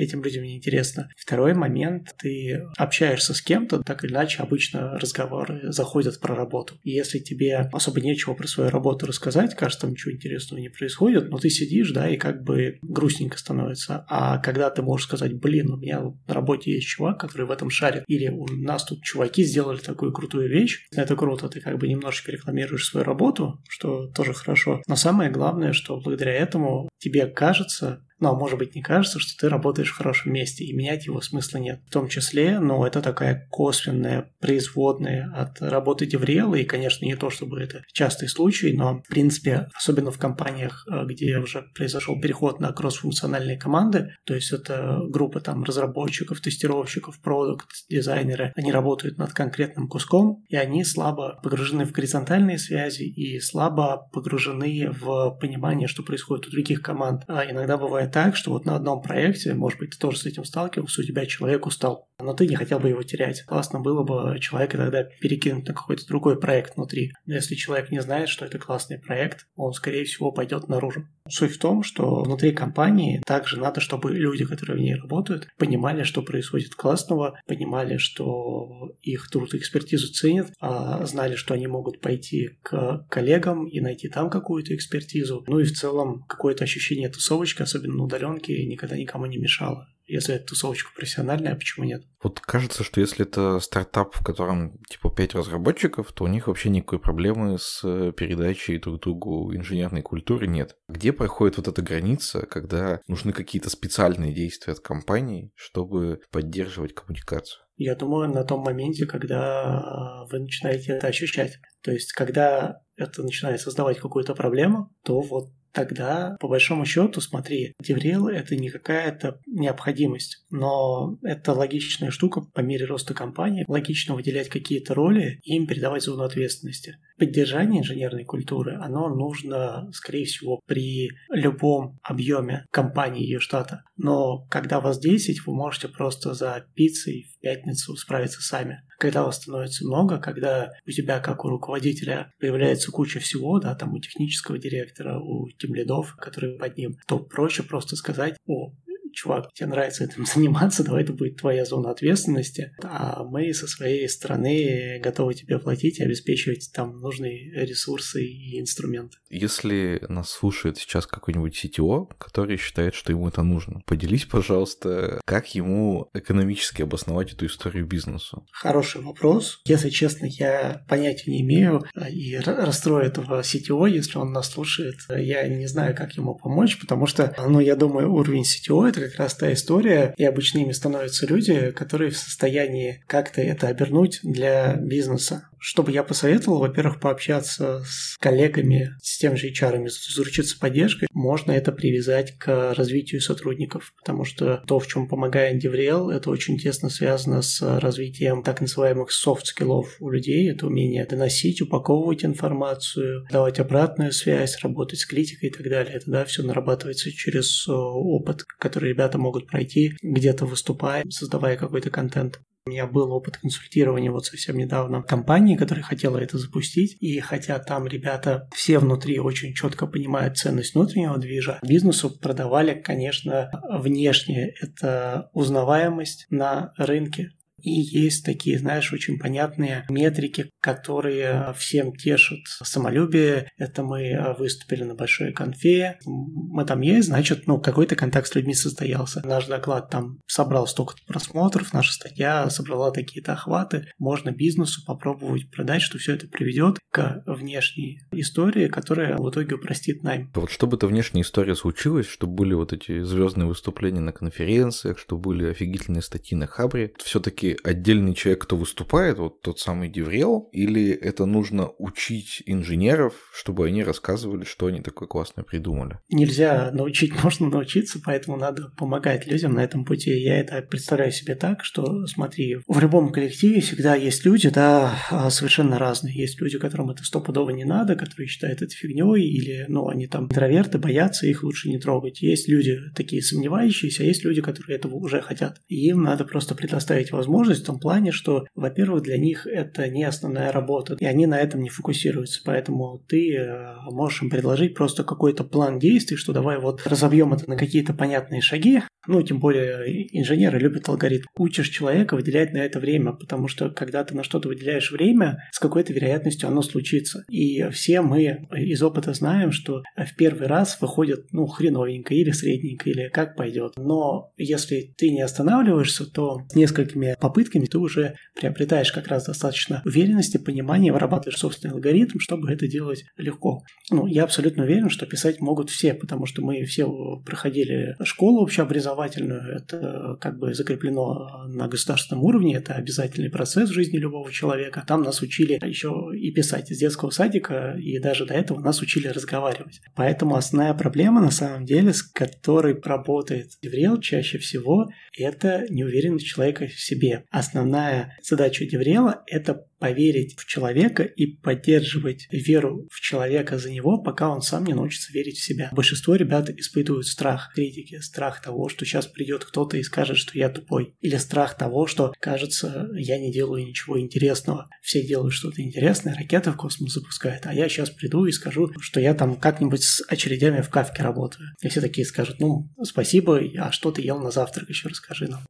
этим людям не интересно. Второй момент, ты общаешься с кем-то, так или иначе, обычно разговоры заходят про работу. И если тебе особо нечего про свою работу рассказать, кажется, там ничего интересного не происходит, но ты сидишь, да, и как бы грустненько становится. А когда ты можешь сказать, блин, у меня на работе есть чувак, который в этом шарит, или у нас тут чуваки сделали такую крутую вещь, это круто, ты как бы немножечко рекламируешь свою работу, что тоже хорошо. Но самое главное, что благодаря этому тебе кажется, ну, а может быть не кажется, что ты работаешь в хорошем месте, и менять его смысла нет. В том числе, но это такая косвенная, производная от работы Деврела, и, конечно, не то, чтобы это частый случай, но, в принципе, особенно в компаниях, э, где уже произошел переход на кроссфункциональные команды, то есть это группа там разработчиков, тестировщиков, продукт, дизайнеры, они работают над конкретным куском, и они слабо погружены в горизонтальные связи и слабо погружены в понимание, что происходит у других команд. А иногда бывает так, что вот на одном проекте, может быть, ты тоже с этим сталкивался, у тебя человек устал, но ты не хотел бы его терять. Классно было бы человека тогда перекинуть на какой-то другой проект внутри. Но если человек не знает, что это классный проект, он, скорее всего, пойдет наружу. Суть в том, что внутри компании также надо, чтобы люди, которые в ней работают, понимали, что происходит классного, понимали, что их труд и экспертизу ценят, а знали, что они могут пойти к коллегам и найти там какую-то экспертизу. Ну и в целом какое-то ощущение тусовочки, особенно на удаленке, никогда никому не мешало. Если это тусовочка профессиональная, почему нет? Вот кажется, что если это стартап, в котором типа 5 разработчиков, то у них вообще никакой проблемы с передачей друг другу инженерной культуры нет. Где проходит вот эта граница, когда нужны какие-то специальные действия от компании, чтобы поддерживать коммуникацию? Я думаю, на том моменте, когда вы начинаете это ощущать. То есть, когда это начинает создавать какую-то проблему, то вот тогда, по большому счету, смотри, деврел – это не какая-то необходимость, но это логичная штука по мере роста компании. Логично выделять какие-то роли и им передавать зону ответственности. Поддержание инженерной культуры, оно нужно, скорее всего, при любом объеме компании ее штата. Но когда вас 10, вы можете просто за пиццей в пятницу справиться сами. Когда вас становится много, когда у тебя, как у руководителя, появляется куча всего, да, там у технического директора, у тимлидов, которые под ним, то проще просто сказать, о, чувак, тебе нравится этим заниматься, давай это будет твоя зона ответственности, а мы со своей стороны готовы тебе платить и обеспечивать там нужные ресурсы и инструменты. Если нас слушает сейчас какой-нибудь CTO, который считает, что ему это нужно, поделись, пожалуйста, как ему экономически обосновать эту историю бизнесу? Хороший вопрос. Если честно, я понятия не имею и расстрою этого CTO, если он нас слушает. Я не знаю, как ему помочь, потому что, ну, я думаю, уровень CTO — это как раз та история, и обычно ими становятся люди, которые в состоянии как-то это обернуть для бизнеса. Что бы я посоветовал, во-первых, пообщаться с коллегами, с тем же HR, заручиться поддержкой. Можно это привязать к развитию сотрудников, потому что то, в чем помогает DevRel, это очень тесно связано с развитием так называемых софт-скиллов у людей. Это умение доносить, упаковывать информацию, давать обратную связь, работать с критикой и так далее. Это да, все нарабатывается через э, опыт, который ребята могут пройти, где-то выступая, создавая какой-то контент. У меня был опыт консультирования вот совсем недавно компании, которая хотела это запустить. И хотя там ребята все внутри очень четко понимают ценность внутреннего движа, бизнесу продавали, конечно, внешне. Это узнаваемость на рынке И есть такие, знаешь, очень понятные метрики, которые всем тешат самолюбие. Это мы выступили на большой конфе, мы там есть, значит, ну, какой-то контакт с людьми состоялся. Наш доклад там собрал столько просмотров, наша статья собрала такие-то охваты. Можно бизнесу попробовать продать, что все это приведет к внешней истории, которая в итоге упростит найм. Вот чтобы эта внешняя история случилась, чтобы были вот эти звездные выступления на конференциях, чтобы были офигительные статьи на Хабре, все-таки отдельный человек, кто выступает, вот тот самый Деврел, или это нужно учить инженеров, чтобы они рассказывали, что они такое классное придумали? Нельзя научить, можно научиться, поэтому надо помогать людям на этом пути. Я это представляю себе так, что, смотри, в любом коллективе всегда есть люди, да, а, совершенно разные. Есть люди, которым это стопудово не надо, которые считают это фигней, или, ну, они там интроверты, боятся, их лучше не трогать. Есть люди такие сомневающиеся, а есть люди, которые этого уже хотят. И им надо просто предоставить возможность в том плане, что, во-первых, для них это не основная работа, и они на этом не фокусируются. Поэтому ты э, можешь им предложить просто какой-то план действий, что давай вот разобьем это на какие-то понятные шаги, ну, тем более инженеры любят алгоритм. Учишь человека выделять на это время, потому что когда ты на что-то выделяешь время, с какой-то вероятностью оно случится. И все мы из опыта знаем, что в первый раз выходит, ну, хреновенько или средненько, или как пойдет. Но если ты не останавливаешься, то с несколькими попытками ты уже приобретаешь как раз достаточно уверенности, понимания, вырабатываешь собственный алгоритм, чтобы это делать легко. Ну, я абсолютно уверен, что писать могут все, потому что мы все проходили школу общеобразовательную, образовательную, это как бы закреплено на государственном уровне, это обязательный процесс в жизни любого человека. Там нас учили еще и писать из детского садика, и даже до этого нас учили разговаривать. Поэтому основная проблема, на самом деле, с которой работает DevRel чаще всего, это неуверенность человека в себе. Основная задача DevRel а – это поверить в человека и поддерживать веру в человека за него, пока он сам не научится верить в себя. Большинство ребят испытывают страх критики, страх того, что сейчас придет кто-то и скажет, что я тупой. Или страх того, что, кажется, я не делаю ничего интересного. Все делают что-то интересное, ракеты в космос запускают, а я сейчас приду и скажу, что я там как-нибудь с очередями в кавке работаю. И все такие скажут, ну, спасибо, а что ты ел на завтрак, еще расскажи нам.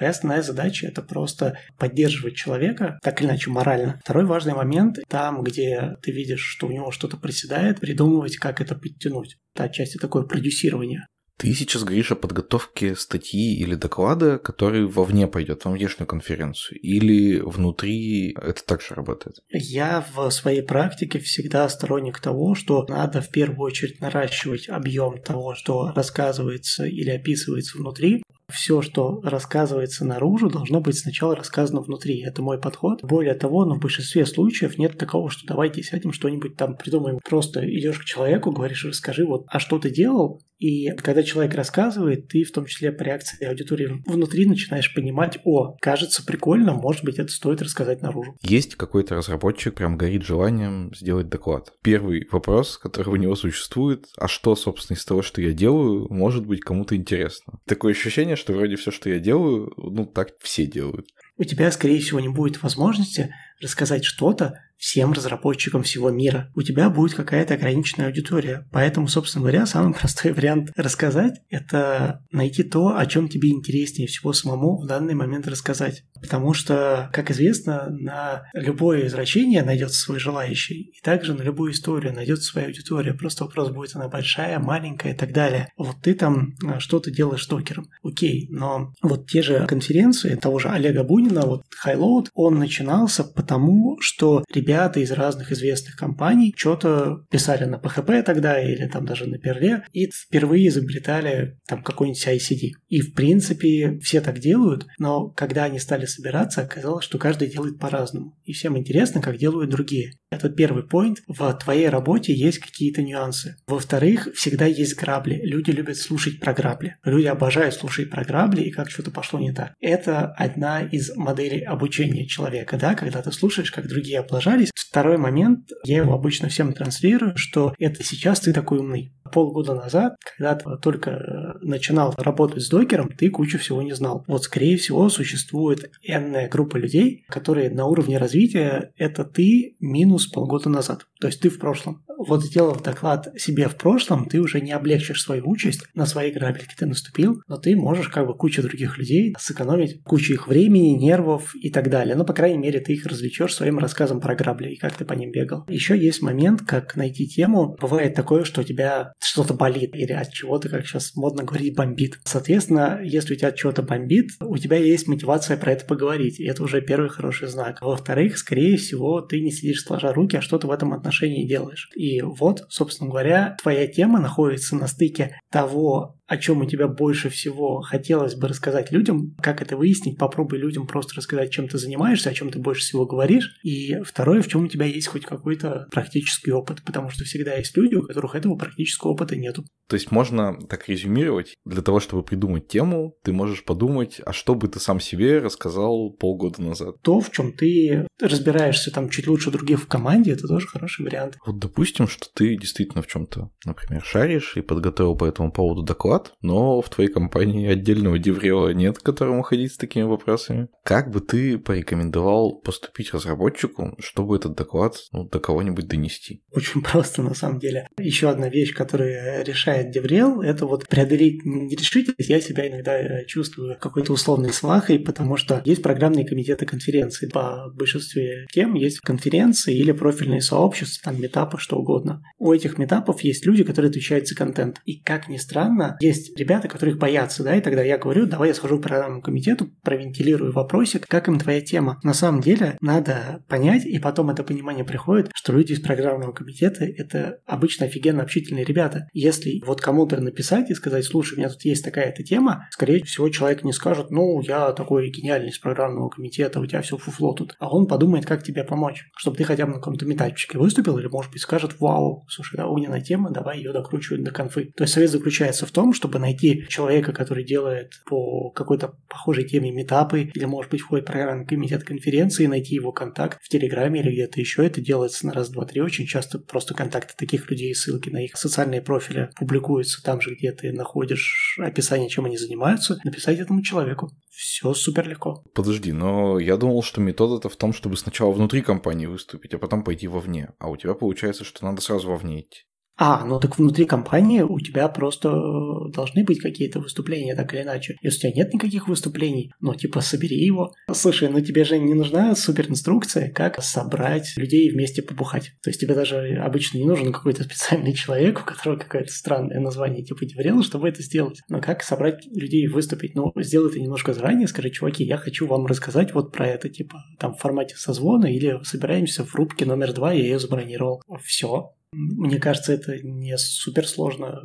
Твоя основная задача – это просто поддерживать человека, так или иначе морально. Второй важный момент – там, где ты видишь, что у него что-то приседает, придумывать, как это подтянуть. Та часть такое продюсирование. Ты сейчас говоришь о подготовке статьи или доклада, который вовне пойдет, во внешнюю конференцию, или внутри это также работает? Я в своей практике всегда сторонник того, что надо в первую очередь наращивать объем того, что рассказывается или описывается внутри, все, что рассказывается наружу, должно быть сначала рассказано внутри. Это мой подход. Более того, но в большинстве случаев нет такого, что давайте сядем что-нибудь там придумаем. Просто идешь к человеку, говоришь, расскажи, вот, а что ты делал? И когда человек рассказывает, ты в том числе по реакции аудитории внутри начинаешь понимать, о, кажется прикольно, может быть, это стоит рассказать наружу. Есть какой-то разработчик, прям горит желанием сделать доклад. Первый вопрос, который у него существует, а что, собственно, из того, что я делаю, может быть кому-то интересно. Такое ощущение, что вроде все, что я делаю, ну так все делают. У тебя, скорее всего, не будет возможности рассказать что-то, всем разработчикам всего мира. У тебя будет какая-то ограниченная аудитория. Поэтому, собственно говоря, самый простой вариант рассказать – это найти то, о чем тебе интереснее всего самому в данный момент рассказать. Потому что, как известно, на любое извращение найдется свой желающий. И также на любую историю найдется своя аудитория. Просто вопрос, будет она большая, маленькая и так далее. Вот ты там а, что-то делаешь токером. Окей, но вот те же конференции того же Олега Бунина, вот Highload, он начинался потому, что ребята ребята из разных известных компаний что-то писали на PHP тогда или там даже на Perl и впервые изобретали там какой-нибудь ICD. И в принципе все так делают, но когда они стали собираться, оказалось, что каждый делает по-разному. И всем интересно, как делают другие. Это первый point. В твоей работе есть какие-то нюансы. Во-вторых, всегда есть грабли. Люди любят слушать про грабли. Люди обожают слушать про грабли и как что-то пошло не так. Это одна из моделей обучения человека, да, когда ты слушаешь, как другие облажались. Второй момент, я его обычно всем транслирую, что это сейчас ты такой умный. Полгода назад, когда ты только э, начинал работать с докером, ты кучу всего не знал. Вот, скорее всего, существует энная группа людей, которые на уровне развития это ты минус полгода назад. То есть ты в прошлом. Вот сделав доклад себе в прошлом, ты уже не облегчишь свою участь, на свои грабельки ты наступил, но ты можешь как бы кучу других людей сэкономить, кучу их времени, нервов и так далее. Ну, по крайней мере, ты их развлечешь своим рассказом про грабли и как ты по ним бегал. Еще есть момент, как найти тему. Бывает такое, что у тебя что-то болит или от чего-то, как сейчас модно говорить, бомбит. Соответственно, если у тебя от чего-то бомбит, у тебя есть мотивация про это поговорить, и это уже первый хороший знак. Во-вторых, скорее всего, ты не сидишь сложа руки, а что-то в этом отношении делаешь. И вот, собственно говоря, твоя тема находится на стыке того, о чем у тебя больше всего хотелось бы рассказать людям, как это выяснить, попробуй людям просто рассказать, чем ты занимаешься, о чем ты больше всего говоришь, и второе, в чем у тебя есть хоть какой-то практический опыт, потому что всегда есть люди, у которых этого практического опыта нету. То есть можно так резюмировать, для того, чтобы придумать тему, ты можешь подумать, а что бы ты сам себе рассказал полгода назад. То, в чем ты разбираешься там чуть лучше других в команде, это тоже хороший вариант. Вот допустим, что ты действительно в чем-то, например, шаришь и подготовил по этому поводу доклад, но в твоей компании отдельного деврела нет, к которому ходить с такими вопросами. Как бы ты порекомендовал поступить разработчику, чтобы этот доклад ну, до кого-нибудь донести? Очень просто, на самом деле. Еще одна вещь, которая решает деврел, это вот преодолеть нерешительность. Я себя иногда э, чувствую какой-то условной свахой, потому что есть программные комитеты конференции. По большинстве тем есть конференции или профильные сообщества, там метапы, что угодно. У этих метапов есть люди, которые отвечают за контент. И как ни странно, есть ребята, которых боятся, да, и тогда я говорю, давай я схожу к программному комитету, провентилирую вопросик, как им твоя тема. На самом деле надо понять, и потом это понимание приходит, что люди из программного комитета – это обычно офигенно общительные ребята. Если вот кому-то написать и сказать, слушай, у меня тут есть такая-то тема, скорее всего, человек не скажет, ну, я такой гениальный из программного комитета, у тебя все фуфло тут. А он подумает, как тебе помочь, чтобы ты хотя бы на каком-то метапчике выступил, или, может быть, скажет, вау, слушай, да, огненная тема, давай ее докручивать до конфы. То есть совет заключается в том, чтобы найти человека, который делает по какой-то похожей теме метапы, или, может быть, входит в программный комитет конференции, найти его контакт в Телеграме или где-то еще. Это делается на раз, два, три. Очень часто просто контакты таких людей, ссылки на их социальные профили публикуются там же, где ты находишь описание, чем они занимаются. Написать этому человеку. Все супер легко. Подожди, но я думал, что метод это в том, чтобы сначала внутри компании выступить, а потом пойти вовне. А у тебя получается, что надо сразу вовне идти. А, ну так внутри компании у тебя просто э, должны быть какие-то выступления, так или иначе. Если у тебя нет никаких выступлений, ну типа собери его. Слушай, ну тебе же не нужна супер инструкция, как собрать людей вместе побухать. То есть тебе даже обычно не нужен какой-то специальный человек, у которого какое-то странное название типа Деврел, чтобы это сделать. Но как собрать людей выступить? Ну, сделай это немножко заранее, скажи, чуваки, я хочу вам рассказать вот про это, типа, там в формате созвона или собираемся в рубке номер два, я ее забронировал. Все, мне кажется, это не супер сложно.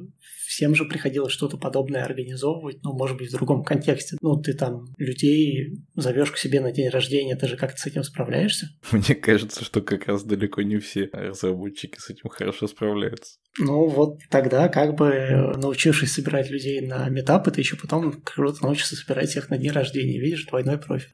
Всем же приходилось что-то подобное организовывать, ну, может быть, в другом контексте. Ну, ты там людей зовешь к себе на день рождения, ты же как-то с этим справляешься? Мне кажется, что как раз далеко не все разработчики с этим хорошо справляются. Ну, вот тогда, как бы, научившись собирать людей на метапы, ты еще потом круто научишься собирать всех на день рождения. Видишь, двойной профиль.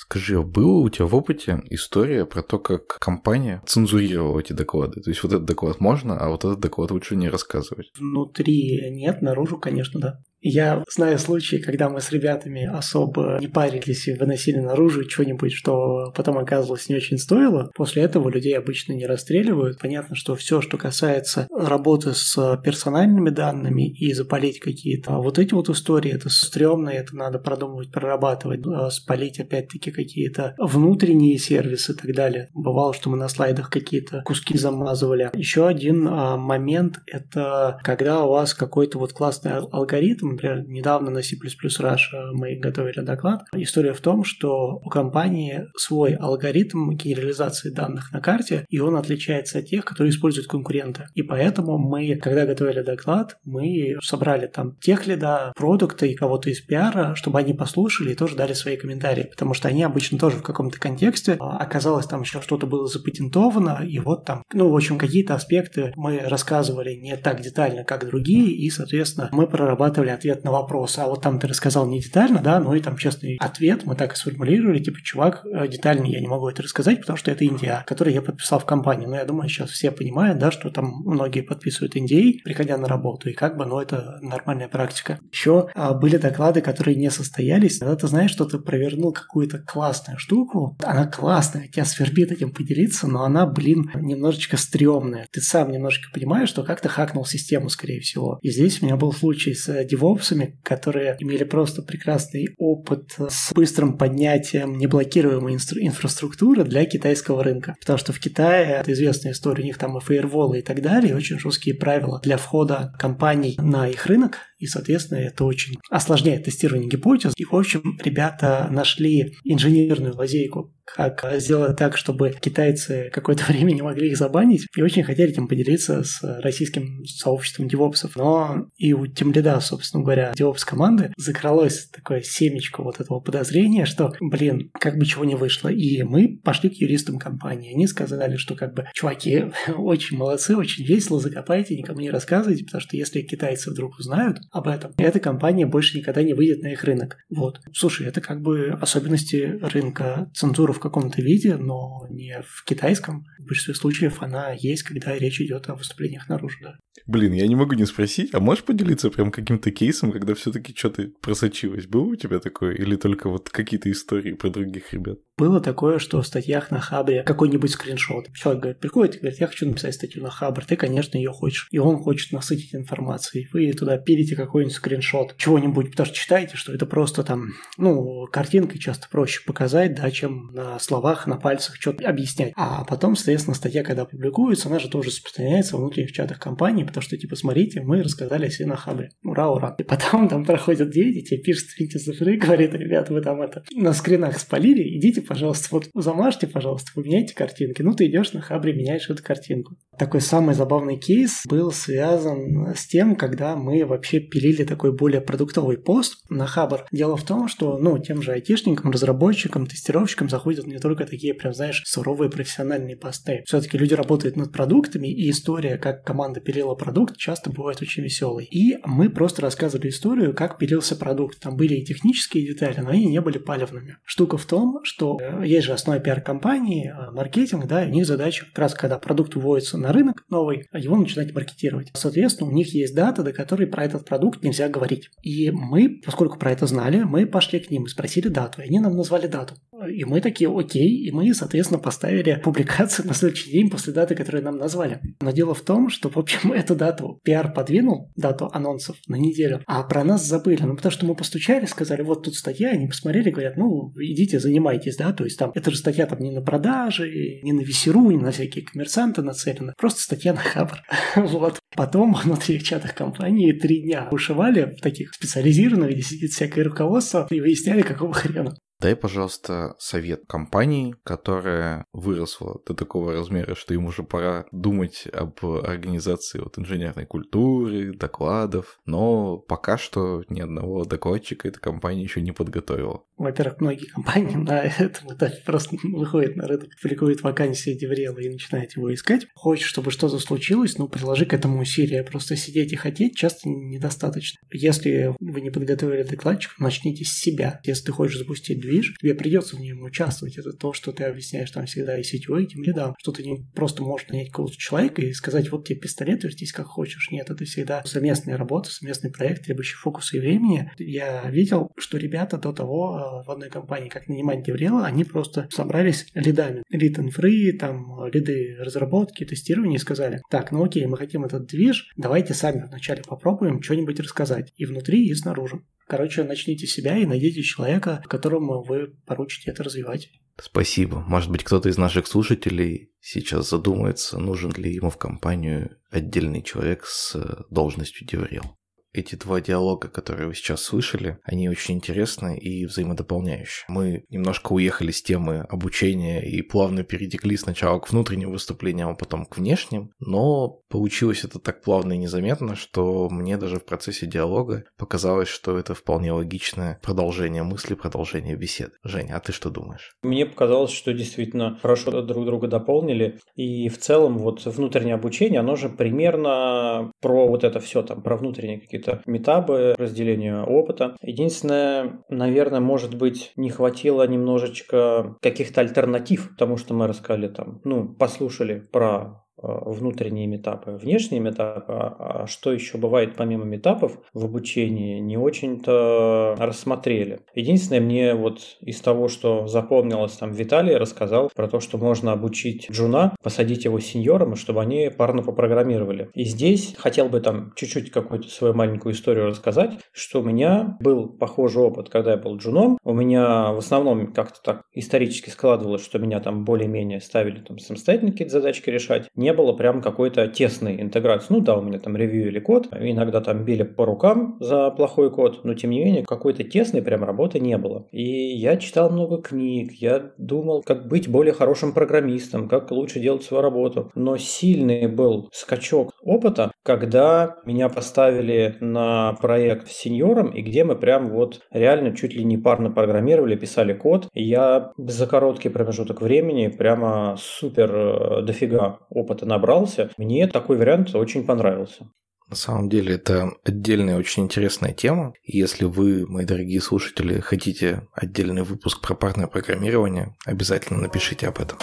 Скажи, а была у тебя в опыте история про то, как компания цензурировала эти доклады? То есть вот этот доклад можно, а вот этот доклад лучше не рассказывать? Внутри нет, наружу, конечно, да. Я знаю случаи, когда мы с ребятами особо не парились и выносили наружу что-нибудь, что потом оказывалось не очень стоило. После этого людей обычно не расстреливают. Понятно, что все, что касается работы с персональными данными и запалить какие-то вот эти вот истории, это стрёмно, это надо продумывать, прорабатывать, а спалить опять-таки какие-то внутренние сервисы и так далее. Бывало, что мы на слайдах какие-то куски замазывали. Еще один а, момент – это когда у вас какой-то вот классный алгоритм, Например, недавно на C++ Rush мы готовили доклад. История в том, что у компании свой алгоритм генерализации данных на карте, и он отличается от тех, которые используют конкуренты. И поэтому мы, когда готовили доклад, мы собрали там тех лида, продукта и кого-то из пиара, чтобы они послушали и тоже дали свои комментарии, потому что они обычно тоже в каком-то контексте. А, оказалось, там еще что-то было запатентовано, и вот там, ну, в общем, какие-то аспекты мы рассказывали не так детально, как другие, и, соответственно, мы прорабатывали ответ на вопрос, а вот там ты рассказал не детально, да, ну и там честный ответ мы так и сформулировали, типа, чувак, э, детально я не могу это рассказать, потому что это Индия, который я подписал в компании. Но я думаю, сейчас все понимают, да, что там многие подписывают NDA, приходя на работу, и как бы, ну, это нормальная практика. Еще а, были доклады, которые не состоялись. Когда ты знаешь, что ты провернул какую-то классную штуку, она классная, тебя свербит этим поделиться, но она, блин, немножечко стрёмная. Ты сам немножечко понимаешь, что как-то хакнул систему, скорее всего. И здесь у меня был случай с девопсами, которые имели просто прекрасный опыт с быстрым поднятием неблокируемой инстру- инфраструктуры для китайского рынка. Потому что в Китае, это известная история, у них там и фаерволы и так далее, и очень жесткие правила для входа компаний на их рынок, и, соответственно, это очень осложняет тестирование гипотез. И, в общем, ребята нашли инженерную лазейку, как сделать так, чтобы китайцы какое-то время не могли их забанить, и очень хотели этим поделиться с российским сообществом девопсов. Но и у Тимлида, собственно говоря, девопс команды закралось такое семечко вот этого подозрения, что, блин, как бы чего не вышло. И мы пошли к юристам компании. Они сказали, что как бы, чуваки, очень молодцы, очень весело, закопайте, никому не рассказывайте, потому что если китайцы вдруг узнают, об этом. эта компания больше никогда не выйдет на их рынок. Вот. Слушай, это как бы особенности рынка. Цензура в каком-то виде, но не в китайском. В большинстве случаев она есть, когда речь идет о выступлениях наружу, да. Блин, я не могу не спросить, а можешь поделиться прям каким-то кейсом, когда все-таки что-то просочилось? Было у тебя такое? Или только вот какие-то истории про других ребят? Было такое, что в статьях на Хабре какой-нибудь скриншот. Человек говорит, приходит и говорит, я хочу написать статью на Хабр, ты, конечно, ее хочешь. И он хочет насытить информацией. Вы туда пилите какой-нибудь скриншот чего-нибудь, потому что читаете, что это просто там, ну, картинкой часто проще показать, да, чем на словах, на пальцах что-то объяснять. А потом, соответственно, статья, когда публикуется, она же тоже распространяется в внутренних чатах компании, потому что, типа, смотрите, мы рассказали о себе на Хабре. Ура, ура. И потом там проходят дети, тебе пишут Витя Зафры, говорит, ребят, вы там это на скринах спалили, идите, пожалуйста, вот замажьте, пожалуйста, поменяйте картинки. Ну, ты идешь на Хабре, меняешь эту картинку. Такой самый забавный кейс был связан с тем, когда мы вообще пилили такой более продуктовый пост на Хабр. Дело в том, что, ну, тем же айтишникам, разработчикам, тестировщикам заходят не только такие, прям, знаешь, суровые профессиональные посты. Все-таки люди работают над продуктами, и история, как команда пилила продукт, часто бывает очень веселой. И мы просто рассказывали историю, как пилился продукт. Там были и технические детали, но они не были палевными. Штука в том, что э, есть же основа пиар-компании, э, маркетинг, да, и у них задача как раз, когда продукт вводится на рынок новый, его начинать маркетировать. Соответственно, у них есть дата, до которой про этот продукт нельзя говорить. И мы, поскольку про это знали, мы пошли к ним и спросили дату, и они нам назвали дату. И мы такие, окей, и мы, соответственно, поставили публикацию на следующий день после даты, которую нам назвали. Но дело в том, что, в общем, эту дату пиар подвинул, дату анонсов на неделю, а про нас забыли. Ну, потому что мы постучали, сказали, вот тут статья, они посмотрели, говорят, ну, идите, занимайтесь, да, то есть там, это же статья там не на продажи, не на весеру, не на всякие коммерсанты нацелена, просто статья на хабр. вот. Потом внутри чатах компании три дня ушивали в таких специализированных, где сидит всякое руководство, и выясняли, какого хрена. Дай, пожалуйста, совет компании, которая выросла до такого размера, что им уже пора думать об организации вот инженерной культуры, докладов, но пока что ни одного докладчика эта компания еще не подготовила. Во-первых, многие компании на этом этапе просто выходят на рынок, публикуют вакансии Деврела и начинают его искать. Хочешь, чтобы что-то случилось, ну, приложи к этому усилия. Просто сидеть и хотеть часто недостаточно. Если вы не подготовили докладчика, начните с себя. Если ты хочешь запустить движ, тебе придется в нем участвовать. Это то, что ты объясняешь там всегда и сетевой, и тем лидам. Что ты не просто можешь нанять какого-то человека и сказать, вот тебе пистолет, вертись как хочешь. Нет, это всегда совместная работа, совместный проект, требующий фокуса и времени. Я видел, что ребята до того э, в одной компании, как нанимать деврела, они просто собрались лидами. Лид инфры, там, лиды разработки, тестирования и сказали, так, ну окей, мы хотим этот движ, давайте сами вначале попробуем что-нибудь рассказать. И внутри, и снаружи. Короче, начните себя и найдите человека, которому вы поручите это развивать. Спасибо. Может быть, кто-то из наших слушателей сейчас задумается, нужен ли ему в компанию отдельный человек с должностью деврел эти два диалога, которые вы сейчас слышали, они очень интересны и взаимодополняющие. Мы немножко уехали с темы обучения и плавно перетекли сначала к внутренним выступлениям, а потом к внешним, но получилось это так плавно и незаметно, что мне даже в процессе диалога показалось, что это вполне логичное продолжение мысли, продолжение беседы. Женя, а ты что думаешь? Мне показалось, что действительно хорошо друг друга дополнили, и в целом вот внутреннее обучение, оно же примерно про вот это все там, про внутренние какие-то какие-то метабы, разделение опыта. Единственное, наверное, может быть, не хватило немножечко каких-то альтернатив тому, что мы рассказали там. Ну, послушали про внутренние метапы, внешние метапы, а, а что еще бывает помимо метапов в обучении, не очень-то рассмотрели. Единственное, мне вот из того, что запомнилось, там Виталий рассказал про то, что можно обучить джуна, посадить его сеньором, чтобы они парно попрограммировали. И здесь хотел бы там чуть-чуть какую-то свою маленькую историю рассказать, что у меня был похожий опыт, когда я был джуном. У меня в основном как-то так исторически складывалось, что меня там более-менее ставили там самостоятельно какие-то задачки решать. Не не было прям какой-то тесной интеграции. Ну да, у меня там ревью или код, иногда там били по рукам за плохой код, но тем не менее какой-то тесной прям работы не было. И я читал много книг, я думал, как быть более хорошим программистом, как лучше делать свою работу. Но сильный был скачок опыта, когда меня поставили на проект с сеньором, и где мы прям вот реально чуть ли не парно программировали, писали код. И я за короткий промежуток времени прямо супер э, дофига опыта опыта набрался. Мне такой вариант очень понравился. На самом деле это отдельная очень интересная тема. если вы, мои дорогие слушатели, хотите отдельный выпуск про парное программирование, обязательно напишите об этом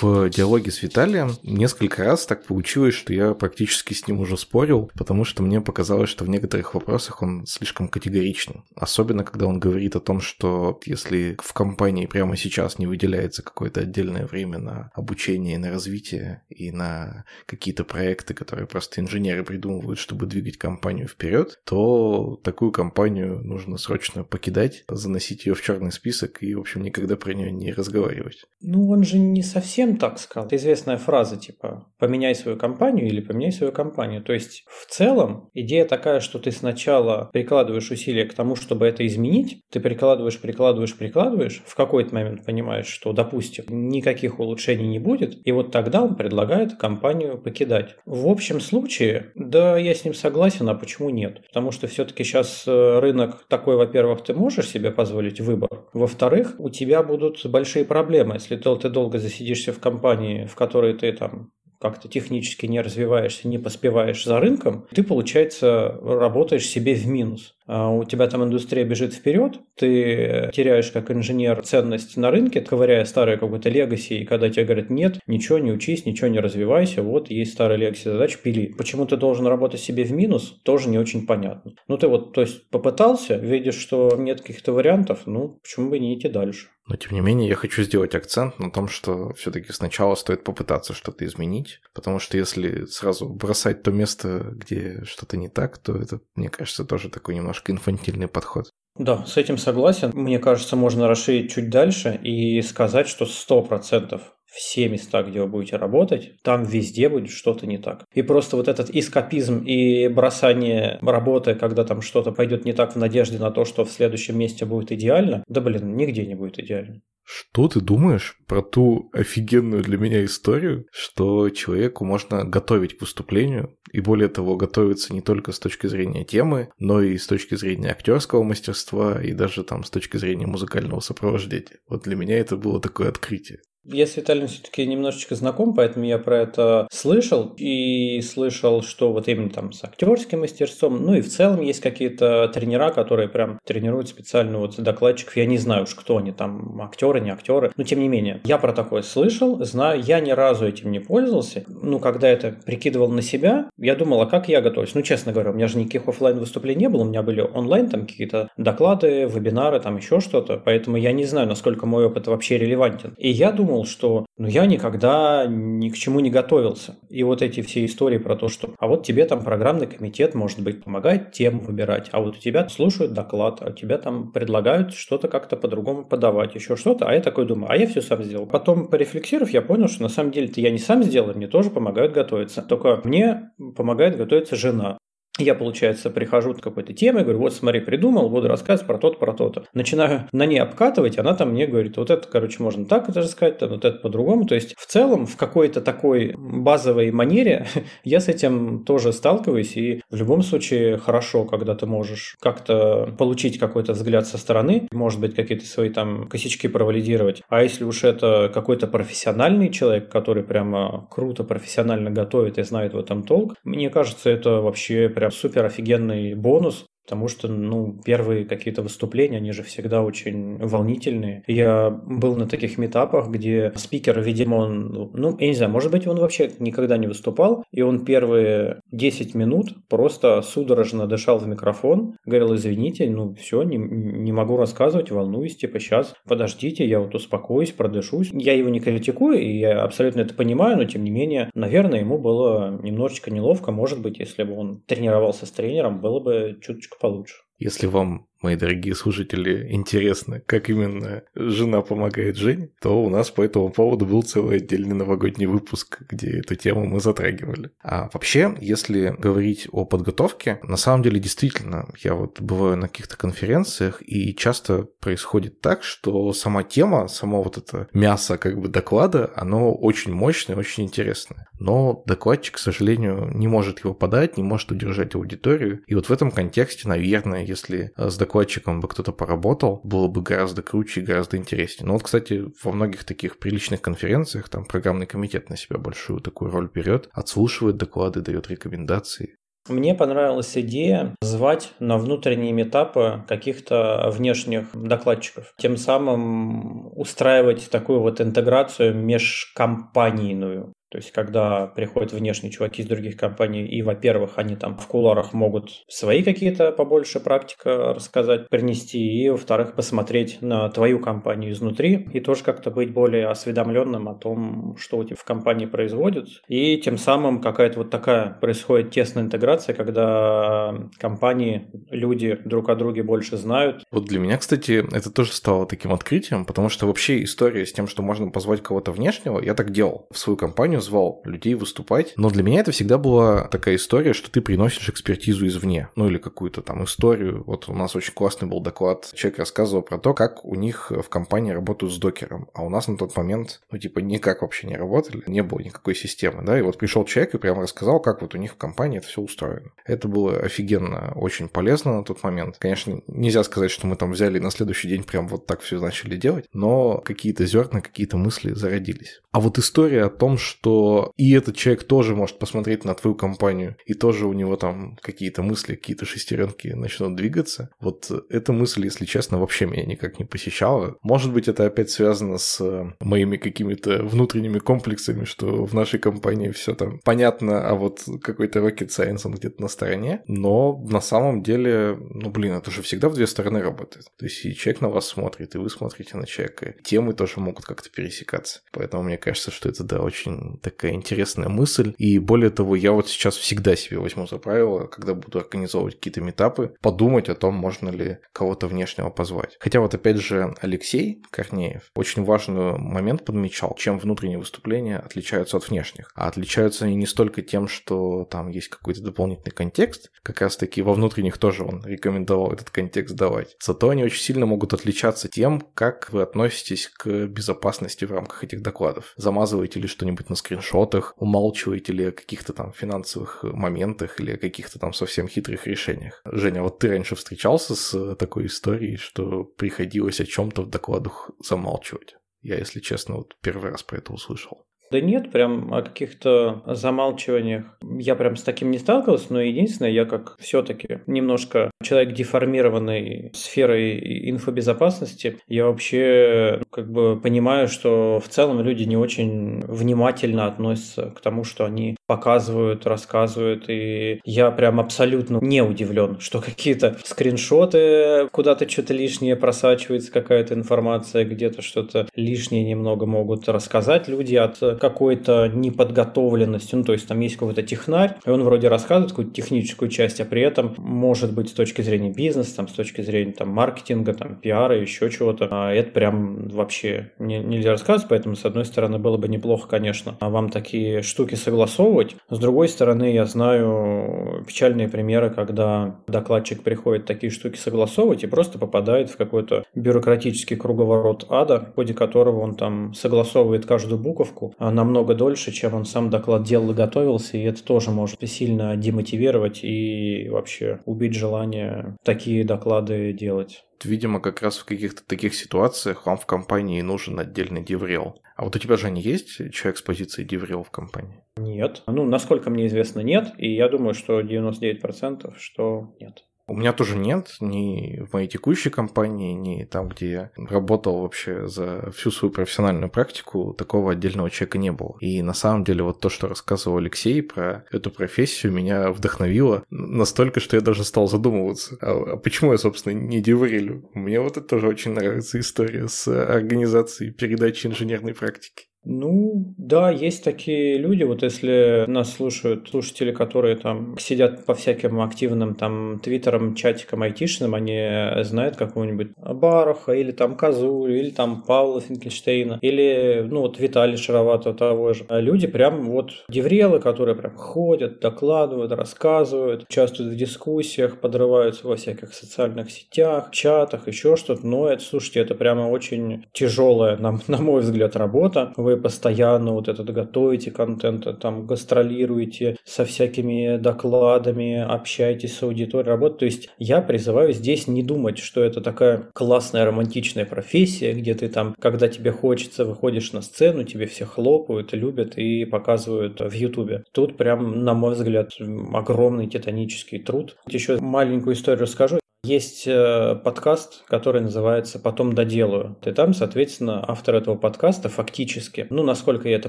в диалоге с Виталием несколько раз так получилось, что я практически с ним уже спорил, потому что мне показалось, что в некоторых вопросах он слишком категоричный. Особенно, когда он говорит о том, что если в компании прямо сейчас не выделяется какое-то отдельное время на обучение, на развитие и на какие-то проекты, которые просто инженеры придумывают, чтобы двигать компанию вперед, то такую компанию нужно срочно покидать, заносить ее в черный список и, в общем, никогда про нее не разговаривать. Ну, он же не совсем так сказал. Это известная фраза типа «поменяй свою компанию» или «поменяй свою компанию». То есть в целом идея такая, что ты сначала прикладываешь усилия к тому, чтобы это изменить, ты прикладываешь, прикладываешь, прикладываешь, в какой-то момент понимаешь, что, допустим, никаких улучшений не будет, и вот тогда он предлагает компанию покидать. В общем случае, да, я с ним согласен, а почему нет? Потому что все-таки сейчас э, рынок такой, во-первых, ты можешь себе позволить выбор, во-вторых, у тебя будут большие проблемы, если ты долго засидишься в компании, в которой ты там как-то технически не развиваешься, не поспеваешь за рынком, ты, получается, работаешь себе в минус. А у тебя там индустрия бежит вперед, ты теряешь как инженер ценность на рынке, ковыряя старые какой-то легаси, и когда тебе говорят, нет, ничего не учись, ничего не развивайся, вот есть старая легаси задач, пили. Почему ты должен работать себе в минус, тоже не очень понятно. Ну ты вот, то есть попытался, видишь, что нет каких-то вариантов, ну почему бы не идти дальше? Но тем не менее, я хочу сделать акцент на том, что все-таки сначала стоит попытаться что-то изменить, потому что если сразу бросать то место, где что-то не так, то это, мне кажется, тоже такой немного немножко инфантильный подход. Да, с этим согласен. Мне кажется, можно расширить чуть дальше и сказать, что 100% все места, где вы будете работать, там везде будет что-то не так. И просто вот этот эскапизм и бросание работы, когда там что-то пойдет не так в надежде на то, что в следующем месте будет идеально, да блин, нигде не будет идеально. Что ты думаешь про ту офигенную для меня историю, что человеку можно готовить к выступлению, и более того, готовиться не только с точки зрения темы, но и с точки зрения актерского мастерства, и даже там с точки зрения музыкального сопровождения. Вот для меня это было такое открытие. Я с Виталием все-таки немножечко знаком, поэтому я про это слышал. И слышал, что вот именно там с актерским мастерством, ну и в целом есть какие-то тренера, которые прям тренируют специально вот докладчиков. Я не знаю уж, кто они там, актеры, не актеры. Но тем не менее, я про такое слышал, знаю, я ни разу этим не пользовался. Ну, когда это прикидывал на себя, я думал, а как я готовлюсь? Ну, честно говоря, у меня же никаких офлайн выступлений не было, у меня были онлайн там какие-то доклады, вебинары, там еще что-то. Поэтому я не знаю, насколько мой опыт вообще релевантен. И я думал, думал, что ну, я никогда ни к чему не готовился. И вот эти все истории про то, что а вот тебе там программный комитет, может быть, помогает тему выбирать, а вот у тебя слушают доклад, а у тебя там предлагают что-то как-то по-другому подавать, еще что-то, а я такой думаю, а я все сам сделал. Потом, порефлексировав, я понял, что на самом деле-то я не сам сделал, мне тоже помогают готовиться. Только мне помогает готовиться жена. Я, получается, прихожу к какой-то теме, говорю, вот смотри, придумал, буду рассказывать про то-то, про то-то. Начинаю на ней обкатывать, она там мне говорит, вот это, короче, можно так это рассказать, там, вот это по-другому. То есть, в целом, в какой-то такой базовой манере я с этим тоже сталкиваюсь, и в любом случае хорошо, когда ты можешь как-то получить какой-то взгляд со стороны, может быть, какие-то свои там косячки провалидировать. А если уж это какой-то профессиональный человек, который прямо круто профессионально готовит и знает в этом толк, мне кажется, это вообще прям супер офигенный бонус, Потому что, ну, первые какие-то выступления, они же всегда очень волнительные. Я был на таких метапах, где спикер, видимо, он, ну, я не знаю, может быть, он вообще никогда не выступал, и он первые 10 минут просто судорожно дышал в микрофон, говорил, извините, ну, все, не, не могу рассказывать, волнуюсь, типа, сейчас, подождите, я вот успокоюсь, продышусь. Я его не критикую, и я абсолютно это понимаю, но, тем не менее, наверное, ему было немножечко неловко, может быть, если бы он тренировался с тренером, было бы немножко получше. Если вам мои дорогие слушатели, интересно, как именно жена помогает Жене, то у нас по этому поводу был целый отдельный новогодний выпуск, где эту тему мы затрагивали. А вообще, если говорить о подготовке, на самом деле действительно, я вот бываю на каких-то конференциях, и часто происходит так, что сама тема, само вот это мясо как бы доклада, оно очень мощное, очень интересное. Но докладчик, к сожалению, не может его подать, не может удержать аудиторию. И вот в этом контексте, наверное, если с докладчиком докладчиком бы кто-то поработал, было бы гораздо круче и гораздо интереснее. Но вот, кстати, во многих таких приличных конференциях там программный комитет на себя большую такую роль берет, отслушивает доклады, дает рекомендации. Мне понравилась идея звать на внутренние метапы каких-то внешних докладчиков. Тем самым устраивать такую вот интеграцию межкомпанийную. То есть, когда приходят внешние чуваки из других компаний, и, во-первых, они там в куларах могут свои какие-то побольше практика рассказать, принести, и, во-вторых, посмотреть на твою компанию изнутри, и тоже как-то быть более осведомленным о том, что у тебя в компании производят. И тем самым какая-то вот такая происходит тесная интеграция, когда компании, люди друг о друге больше знают. Вот для меня, кстати, это тоже стало таким открытием, потому что вообще история с тем, что можно позвать кого-то внешнего, я так делал в свою компанию, звал людей выступать. Но для меня это всегда была такая история, что ты приносишь экспертизу извне. Ну или какую-то там историю. Вот у нас очень классный был доклад. Человек рассказывал про то, как у них в компании работают с докером. А у нас на тот момент, ну типа, никак вообще не работали. Не было никакой системы, да. И вот пришел человек и прямо рассказал, как вот у них в компании это все устроено. Это было офигенно, очень полезно на тот момент. Конечно, нельзя сказать, что мы там взяли и на следующий день прям вот так все начали делать, но какие-то зерна, какие-то мысли зародились. А вот история о том, что что и этот человек тоже может посмотреть на твою компанию, и тоже у него там какие-то мысли, какие-то шестеренки начнут двигаться. Вот эта мысль, если честно, вообще меня никак не посещала. Может быть, это опять связано с моими какими-то внутренними комплексами, что в нашей компании все там понятно, а вот какой-то rocket science он где-то на стороне. Но на самом деле, ну блин, это же всегда в две стороны работает. То есть и человек на вас смотрит, и вы смотрите на человека. Темы тоже могут как-то пересекаться. Поэтому мне кажется, что это, да, очень такая интересная мысль. И более того, я вот сейчас всегда себе возьму за правило, когда буду организовывать какие-то метапы, подумать о том, можно ли кого-то внешнего позвать. Хотя вот опять же Алексей Корнеев очень важный момент подмечал, чем внутренние выступления отличаются от внешних. А отличаются они не столько тем, что там есть какой-то дополнительный контекст, как раз таки во внутренних тоже он рекомендовал этот контекст давать. Зато они очень сильно могут отличаться тем, как вы относитесь к безопасности в рамках этих докладов. Замазываете ли что-нибудь на скриншотах, умалчиваете ли о каких-то там финансовых моментах или о каких-то там совсем хитрых решениях. Женя, вот ты раньше встречался с такой историей, что приходилось о чем-то в докладах замалчивать? Я, если честно, вот первый раз про это услышал. Да нет, прям о каких-то замалчиваниях. Я прям с таким не сталкивался, но единственное, я как все-таки немножко человек деформированный сферой инфобезопасности, я вообще как бы понимаю, что в целом люди не очень внимательно относятся к тому, что они показывают, рассказывают, и я прям абсолютно не удивлен, что какие-то скриншоты, куда-то что-то лишнее просачивается, какая-то информация, где-то что-то лишнее немного могут рассказать люди от какой-то неподготовленностью, ну, то есть там есть какой-то технарь, и он вроде рассказывает какую-то техническую часть, а при этом может быть с точки зрения бизнеса, там, с точки зрения там, маркетинга, там, пиара, еще чего-то, а это прям вообще не, нельзя рассказывать, поэтому, с одной стороны, было бы неплохо, конечно, вам такие штуки согласовывать, с другой стороны, я знаю печальные примеры, когда докладчик приходит такие штуки согласовывать и просто попадает в какой-то бюрократический круговорот ада, в ходе которого он там согласовывает каждую буковку а намного дольше, чем он сам доклад делал и готовился, и это тоже может сильно демотивировать и вообще убить желание такие доклады делать. Видимо, как раз в каких-то таких ситуациях вам в компании нужен отдельный деврел. А вот у тебя же не есть человек с позиции деврел в компании? Нет. Ну, насколько мне известно, нет. И я думаю, что 99% что нет. У меня тоже нет ни в моей текущей компании, ни там, где я работал вообще за всю свою профессиональную практику, такого отдельного человека не было. И на самом деле вот то, что рассказывал Алексей про эту профессию, меня вдохновило настолько, что я даже стал задумываться, а, а почему я, собственно, не деврелю? Мне вот это тоже очень нравится история с организацией передачи инженерной практики. Ну, да, есть такие люди, вот если нас слушают слушатели, которые там сидят по всяким активным там твиттерам, чатикам айтишным, они знают какого-нибудь Баруха или там Казулю, или там Павла Финкельштейна, или, ну, вот Виталия Шароватова того же. А люди прям вот деврелы, которые прям ходят, докладывают, рассказывают, участвуют в дискуссиях, подрываются во всяких социальных сетях, чатах, еще что-то. Но это, слушайте, это прямо очень тяжелая, на, на мой взгляд, работа. Вы вы постоянно вот это готовите контент, там гастролируете со всякими докладами, общаетесь с аудиторией, работаете. То есть я призываю здесь не думать, что это такая классная романтичная профессия, где ты там, когда тебе хочется, выходишь на сцену, тебе все хлопают, любят и показывают в Ютубе. Тут прям, на мой взгляд, огромный титанический труд. Еще маленькую историю расскажу. Есть э, подкаст, который называется «Потом доделаю». И там, соответственно, автор этого подкаста фактически, ну, насколько я это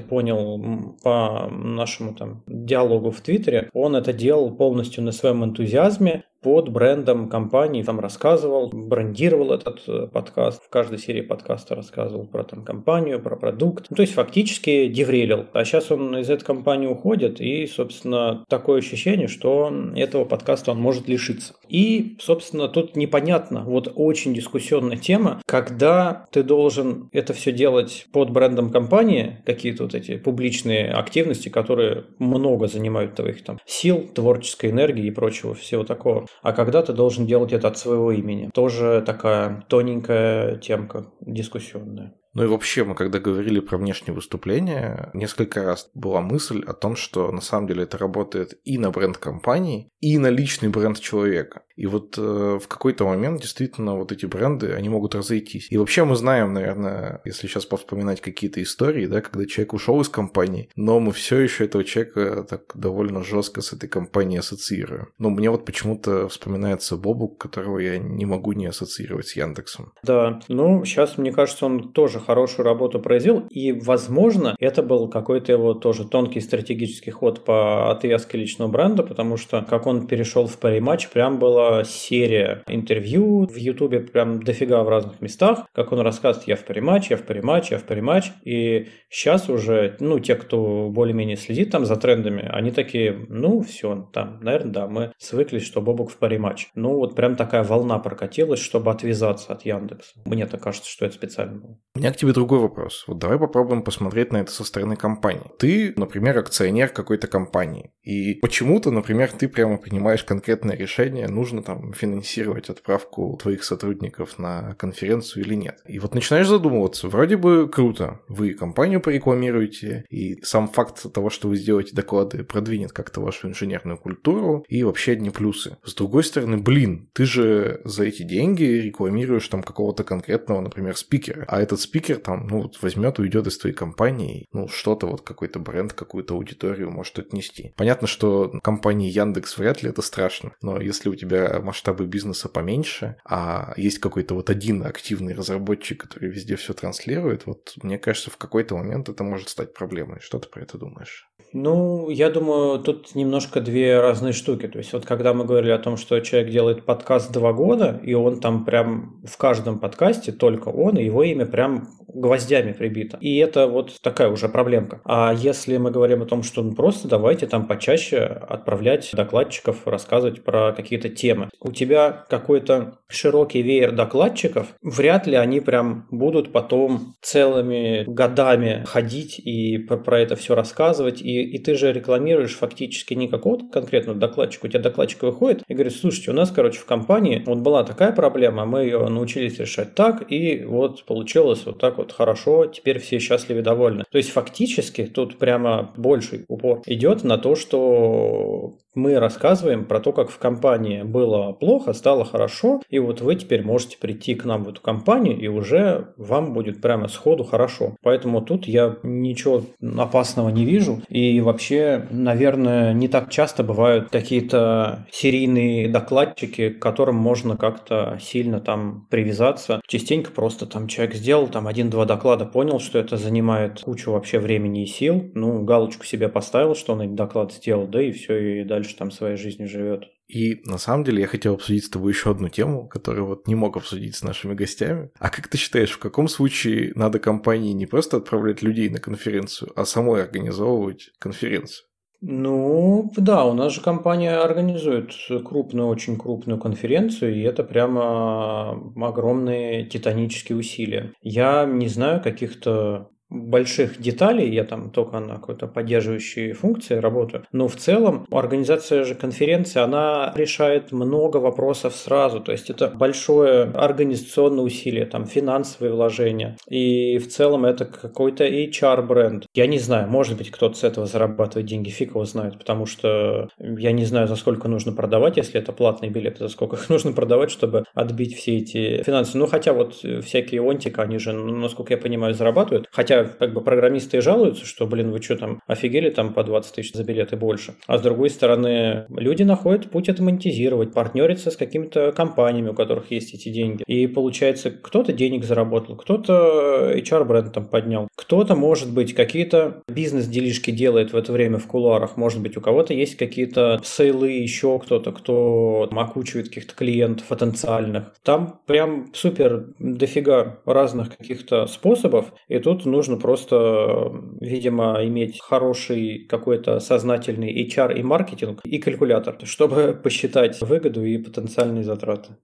понял по нашему там диалогу в Твиттере, он это делал полностью на своем энтузиазме, под брендом компании, там рассказывал, брендировал этот э, подкаст, в каждой серии подкаста рассказывал про там компанию, про продукт, ну, то есть фактически деврелил. А сейчас он из этой компании уходит, и, собственно, такое ощущение, что этого подкаста он может лишиться. И, собственно, тут непонятно, вот очень дискуссионная тема, когда ты должен это все делать под брендом компании, какие-то вот эти публичные активности, которые много занимают твоих там сил, творческой энергии и прочего всего такого а когда ты должен делать это от своего имени. Тоже такая тоненькая темка дискуссионная. Ну и вообще, мы когда говорили про внешние выступления, несколько раз была мысль о том, что на самом деле это работает и на бренд компании, и на личный бренд человека. И вот э, в какой-то момент действительно вот эти бренды, они могут разойтись. И вообще мы знаем, наверное, если сейчас повспоминать какие-то истории, да, когда человек ушел из компании, но мы все еще этого человека так довольно жестко с этой компанией ассоциируем. Но мне вот почему-то вспоминается Бобук, которого я не могу не ассоциировать с Яндексом. Да, ну сейчас, мне кажется, он тоже хорошую работу произвел, и, возможно, это был какой-то его тоже тонкий стратегический ход по отвязке личного бренда, потому что как он перешел в пари-матч, прям была серия интервью в Ютубе, прям дофига в разных местах, как он рассказывает, я в пари-матч, я в пари-матч, я в пари-матч, и сейчас уже, ну, те, кто более-менее следит там за трендами, они такие, ну, все, там, наверное, да, мы свыклись, что Бобук в пари-матч. Ну, вот прям такая волна прокатилась, чтобы отвязаться от Яндекса. Мне так кажется, что это специально было. Меня к тебе другой вопрос. Вот давай попробуем посмотреть на это со стороны компании. Ты, например, акционер какой-то компании, и почему-то, например, ты прямо принимаешь конкретное решение, нужно там финансировать отправку твоих сотрудников на конференцию или нет. И вот начинаешь задумываться, вроде бы круто, вы компанию порекламируете, и сам факт того, что вы сделаете доклады, продвинет как-то вашу инженерную культуру, и вообще одни плюсы. С другой стороны, блин, ты же за эти деньги рекламируешь там какого-то конкретного, например, спикера, а этот спикер спикер там, ну, вот возьмет, уйдет из твоей компании, ну, что-то вот какой-то бренд, какую-то аудиторию может отнести. Понятно, что компании Яндекс вряд ли это страшно, но если у тебя масштабы бизнеса поменьше, а есть какой-то вот один активный разработчик, который везде все транслирует, вот мне кажется, в какой-то момент это может стать проблемой. Что ты про это думаешь? Ну, я думаю, тут немножко две разные штуки. То есть вот когда мы говорили о том, что человек делает подкаст два года, и он там прям в каждом подкасте только он, и его имя прям гвоздями прибито. И это вот такая уже проблемка. А если мы говорим о том, что ну, просто давайте там почаще отправлять докладчиков, рассказывать про какие-то темы. У тебя какой-то широкий веер докладчиков, вряд ли они прям будут потом целыми годами ходить и про это все рассказывать. И, и ты же рекламируешь фактически не какого-то конкретного докладчика. У тебя докладчик выходит и говорит, слушайте, у нас, короче, в компании вот была такая проблема, мы ее научились решать так, и вот получилось вот так вот хорошо, теперь все счастливы довольны. То есть фактически тут прямо больший упор идет на то, что мы рассказываем про то, как в компании было плохо, стало хорошо, и вот вы теперь можете прийти к нам в эту компанию, и уже вам будет прямо сходу хорошо. Поэтому тут я ничего опасного не вижу. И вообще, наверное, не так часто бывают какие-то серийные докладчики, к которым можно как-то сильно там привязаться. Частенько просто там человек сделал там один-два доклада, понял, что это занимает кучу вообще времени и сил, ну, галочку себе поставил, что он этот доклад сделал, да и все, и дальше дальше там своей жизнью живет. И на самом деле я хотел обсудить с тобой еще одну тему, которую вот не мог обсудить с нашими гостями. А как ты считаешь, в каком случае надо компании не просто отправлять людей на конференцию, а самой организовывать конференцию? Ну, да, у нас же компания организует крупную, очень крупную конференцию, и это прямо огромные титанические усилия. Я не знаю каких-то больших деталей, я там только на какой-то поддерживающей функции работаю, но в целом организация же конференции, она решает много вопросов сразу, то есть это большое организационное усилие, там финансовые вложения, и в целом это какой-то HR-бренд. Я не знаю, может быть кто-то с этого зарабатывает деньги, фиг его знает, потому что я не знаю, за сколько нужно продавать, если это платные билеты, за сколько их нужно продавать, чтобы отбить все эти финансы. Ну, хотя вот всякие онтика, они же, насколько я понимаю, зарабатывают, хотя как бы программисты и жалуются, что, блин, вы что там, офигели там по 20 тысяч за билеты больше. А с другой стороны, люди находят путь это монетизировать, партнериться с какими-то компаниями, у которых есть эти деньги. И получается, кто-то денег заработал, кто-то HR-бренд там поднял, кто-то, может быть, какие-то бизнес-делишки делает в это время в кулуарах, может быть, у кого-то есть какие-то сейлы, еще кто-то, кто там, окучивает каких-то клиентов потенциальных. Там прям супер дофига разных каких-то способов, и тут нужно нужно просто, видимо, иметь хороший какой-то сознательный HR и маркетинг и калькулятор, чтобы посчитать выгоду и потенциальные затраты.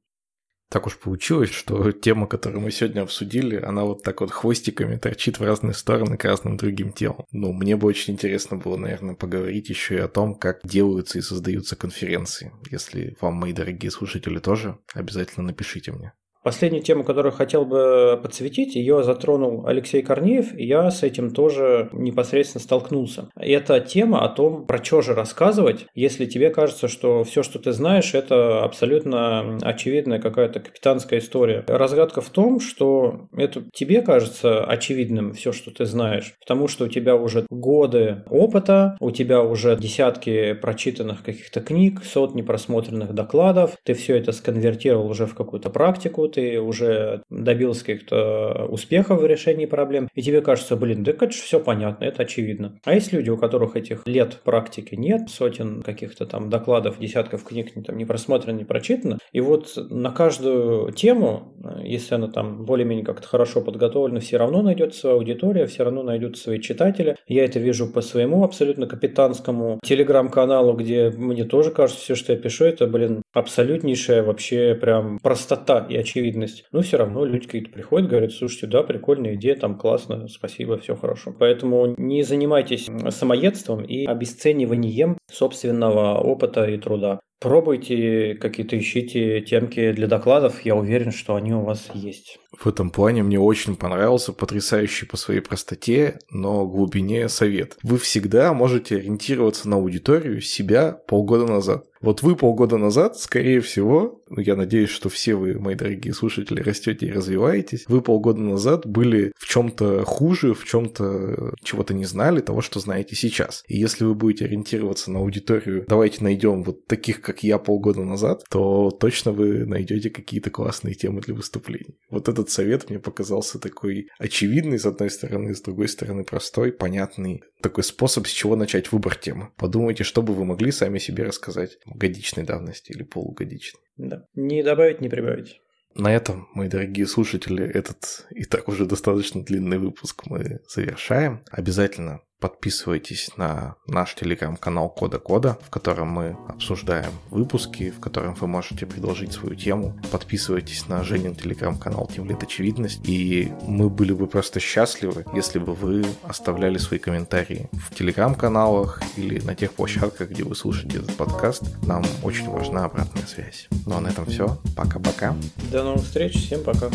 Так уж получилось, что тема, которую мы сегодня обсудили, она вот так вот хвостиками торчит в разные стороны к разным другим темам. Ну, мне бы очень интересно было, наверное, поговорить еще и о том, как делаются и создаются конференции. Если вам, мои дорогие слушатели, тоже, обязательно напишите мне. Последнюю тему, которую хотел бы подсветить, ее затронул Алексей Корнеев, и я с этим тоже непосредственно столкнулся. Это тема о том, про что же рассказывать, если тебе кажется, что все, что ты знаешь, это абсолютно очевидная какая-то капитанская история. Разгадка в том, что это тебе кажется очевидным все, что ты знаешь, потому что у тебя уже годы опыта, у тебя уже десятки прочитанных каких-то книг, сотни просмотренных докладов, ты все это сконвертировал уже в какую-то практику, ты уже добился каких-то успехов в решении проблем, и тебе кажется, блин, да это же все понятно, это очевидно. А есть люди, у которых этих лет практики нет, сотен каких-то там докладов, десятков книг там, не просмотрено, не прочитано, и вот на каждую тему, если она там более-менее как-то хорошо подготовлена, все равно найдется аудитория, все равно найдутся свои читатели. Я это вижу по своему абсолютно капитанскому телеграм-каналу, где мне тоже кажется, все, что я пишу, это, блин, абсолютнейшая вообще прям простота и очевидность очевидность. Но все равно люди какие-то приходят, говорят, слушайте, да, прикольная идея, там классно, спасибо, все хорошо. Поэтому не занимайтесь самоедством и обесцениванием собственного опыта и труда. Пробуйте какие-то, ищите темки для докладов, я уверен, что они у вас есть. В этом плане мне очень понравился потрясающий по своей простоте, но глубине совет. Вы всегда можете ориентироваться на аудиторию себя полгода назад. Вот вы полгода назад, скорее всего, я надеюсь, что все вы, мои дорогие слушатели, растете и развиваетесь. Вы полгода назад были в чем-то хуже, в чем-то чего-то не знали, того, что знаете сейчас. И если вы будете ориентироваться на аудиторию, давайте найдем вот таких, как я полгода назад, то точно вы найдете какие-то классные темы для выступлений. Вот этот совет мне показался такой очевидный, с одной стороны, с другой стороны, простой, понятный. Такой способ, с чего начать выбор темы. Подумайте, что бы вы могли сами себе рассказать годичной давности или полугодичной. Да. Не добавить, не прибавить. На этом, мои дорогие слушатели, этот и так уже достаточно длинный выпуск мы завершаем. Обязательно Подписывайтесь на наш телеграм-канал Кода Кода, в котором мы обсуждаем выпуски, в котором вы можете предложить свою тему. Подписывайтесь на Женин телеграм-канал Тимлит Очевидность. И мы были бы просто счастливы, если бы вы оставляли свои комментарии в телеграм-каналах или на тех площадках, где вы слушаете этот подкаст. Нам очень важна обратная связь. Ну а на этом все. Пока-пока. До новых встреч. Всем пока.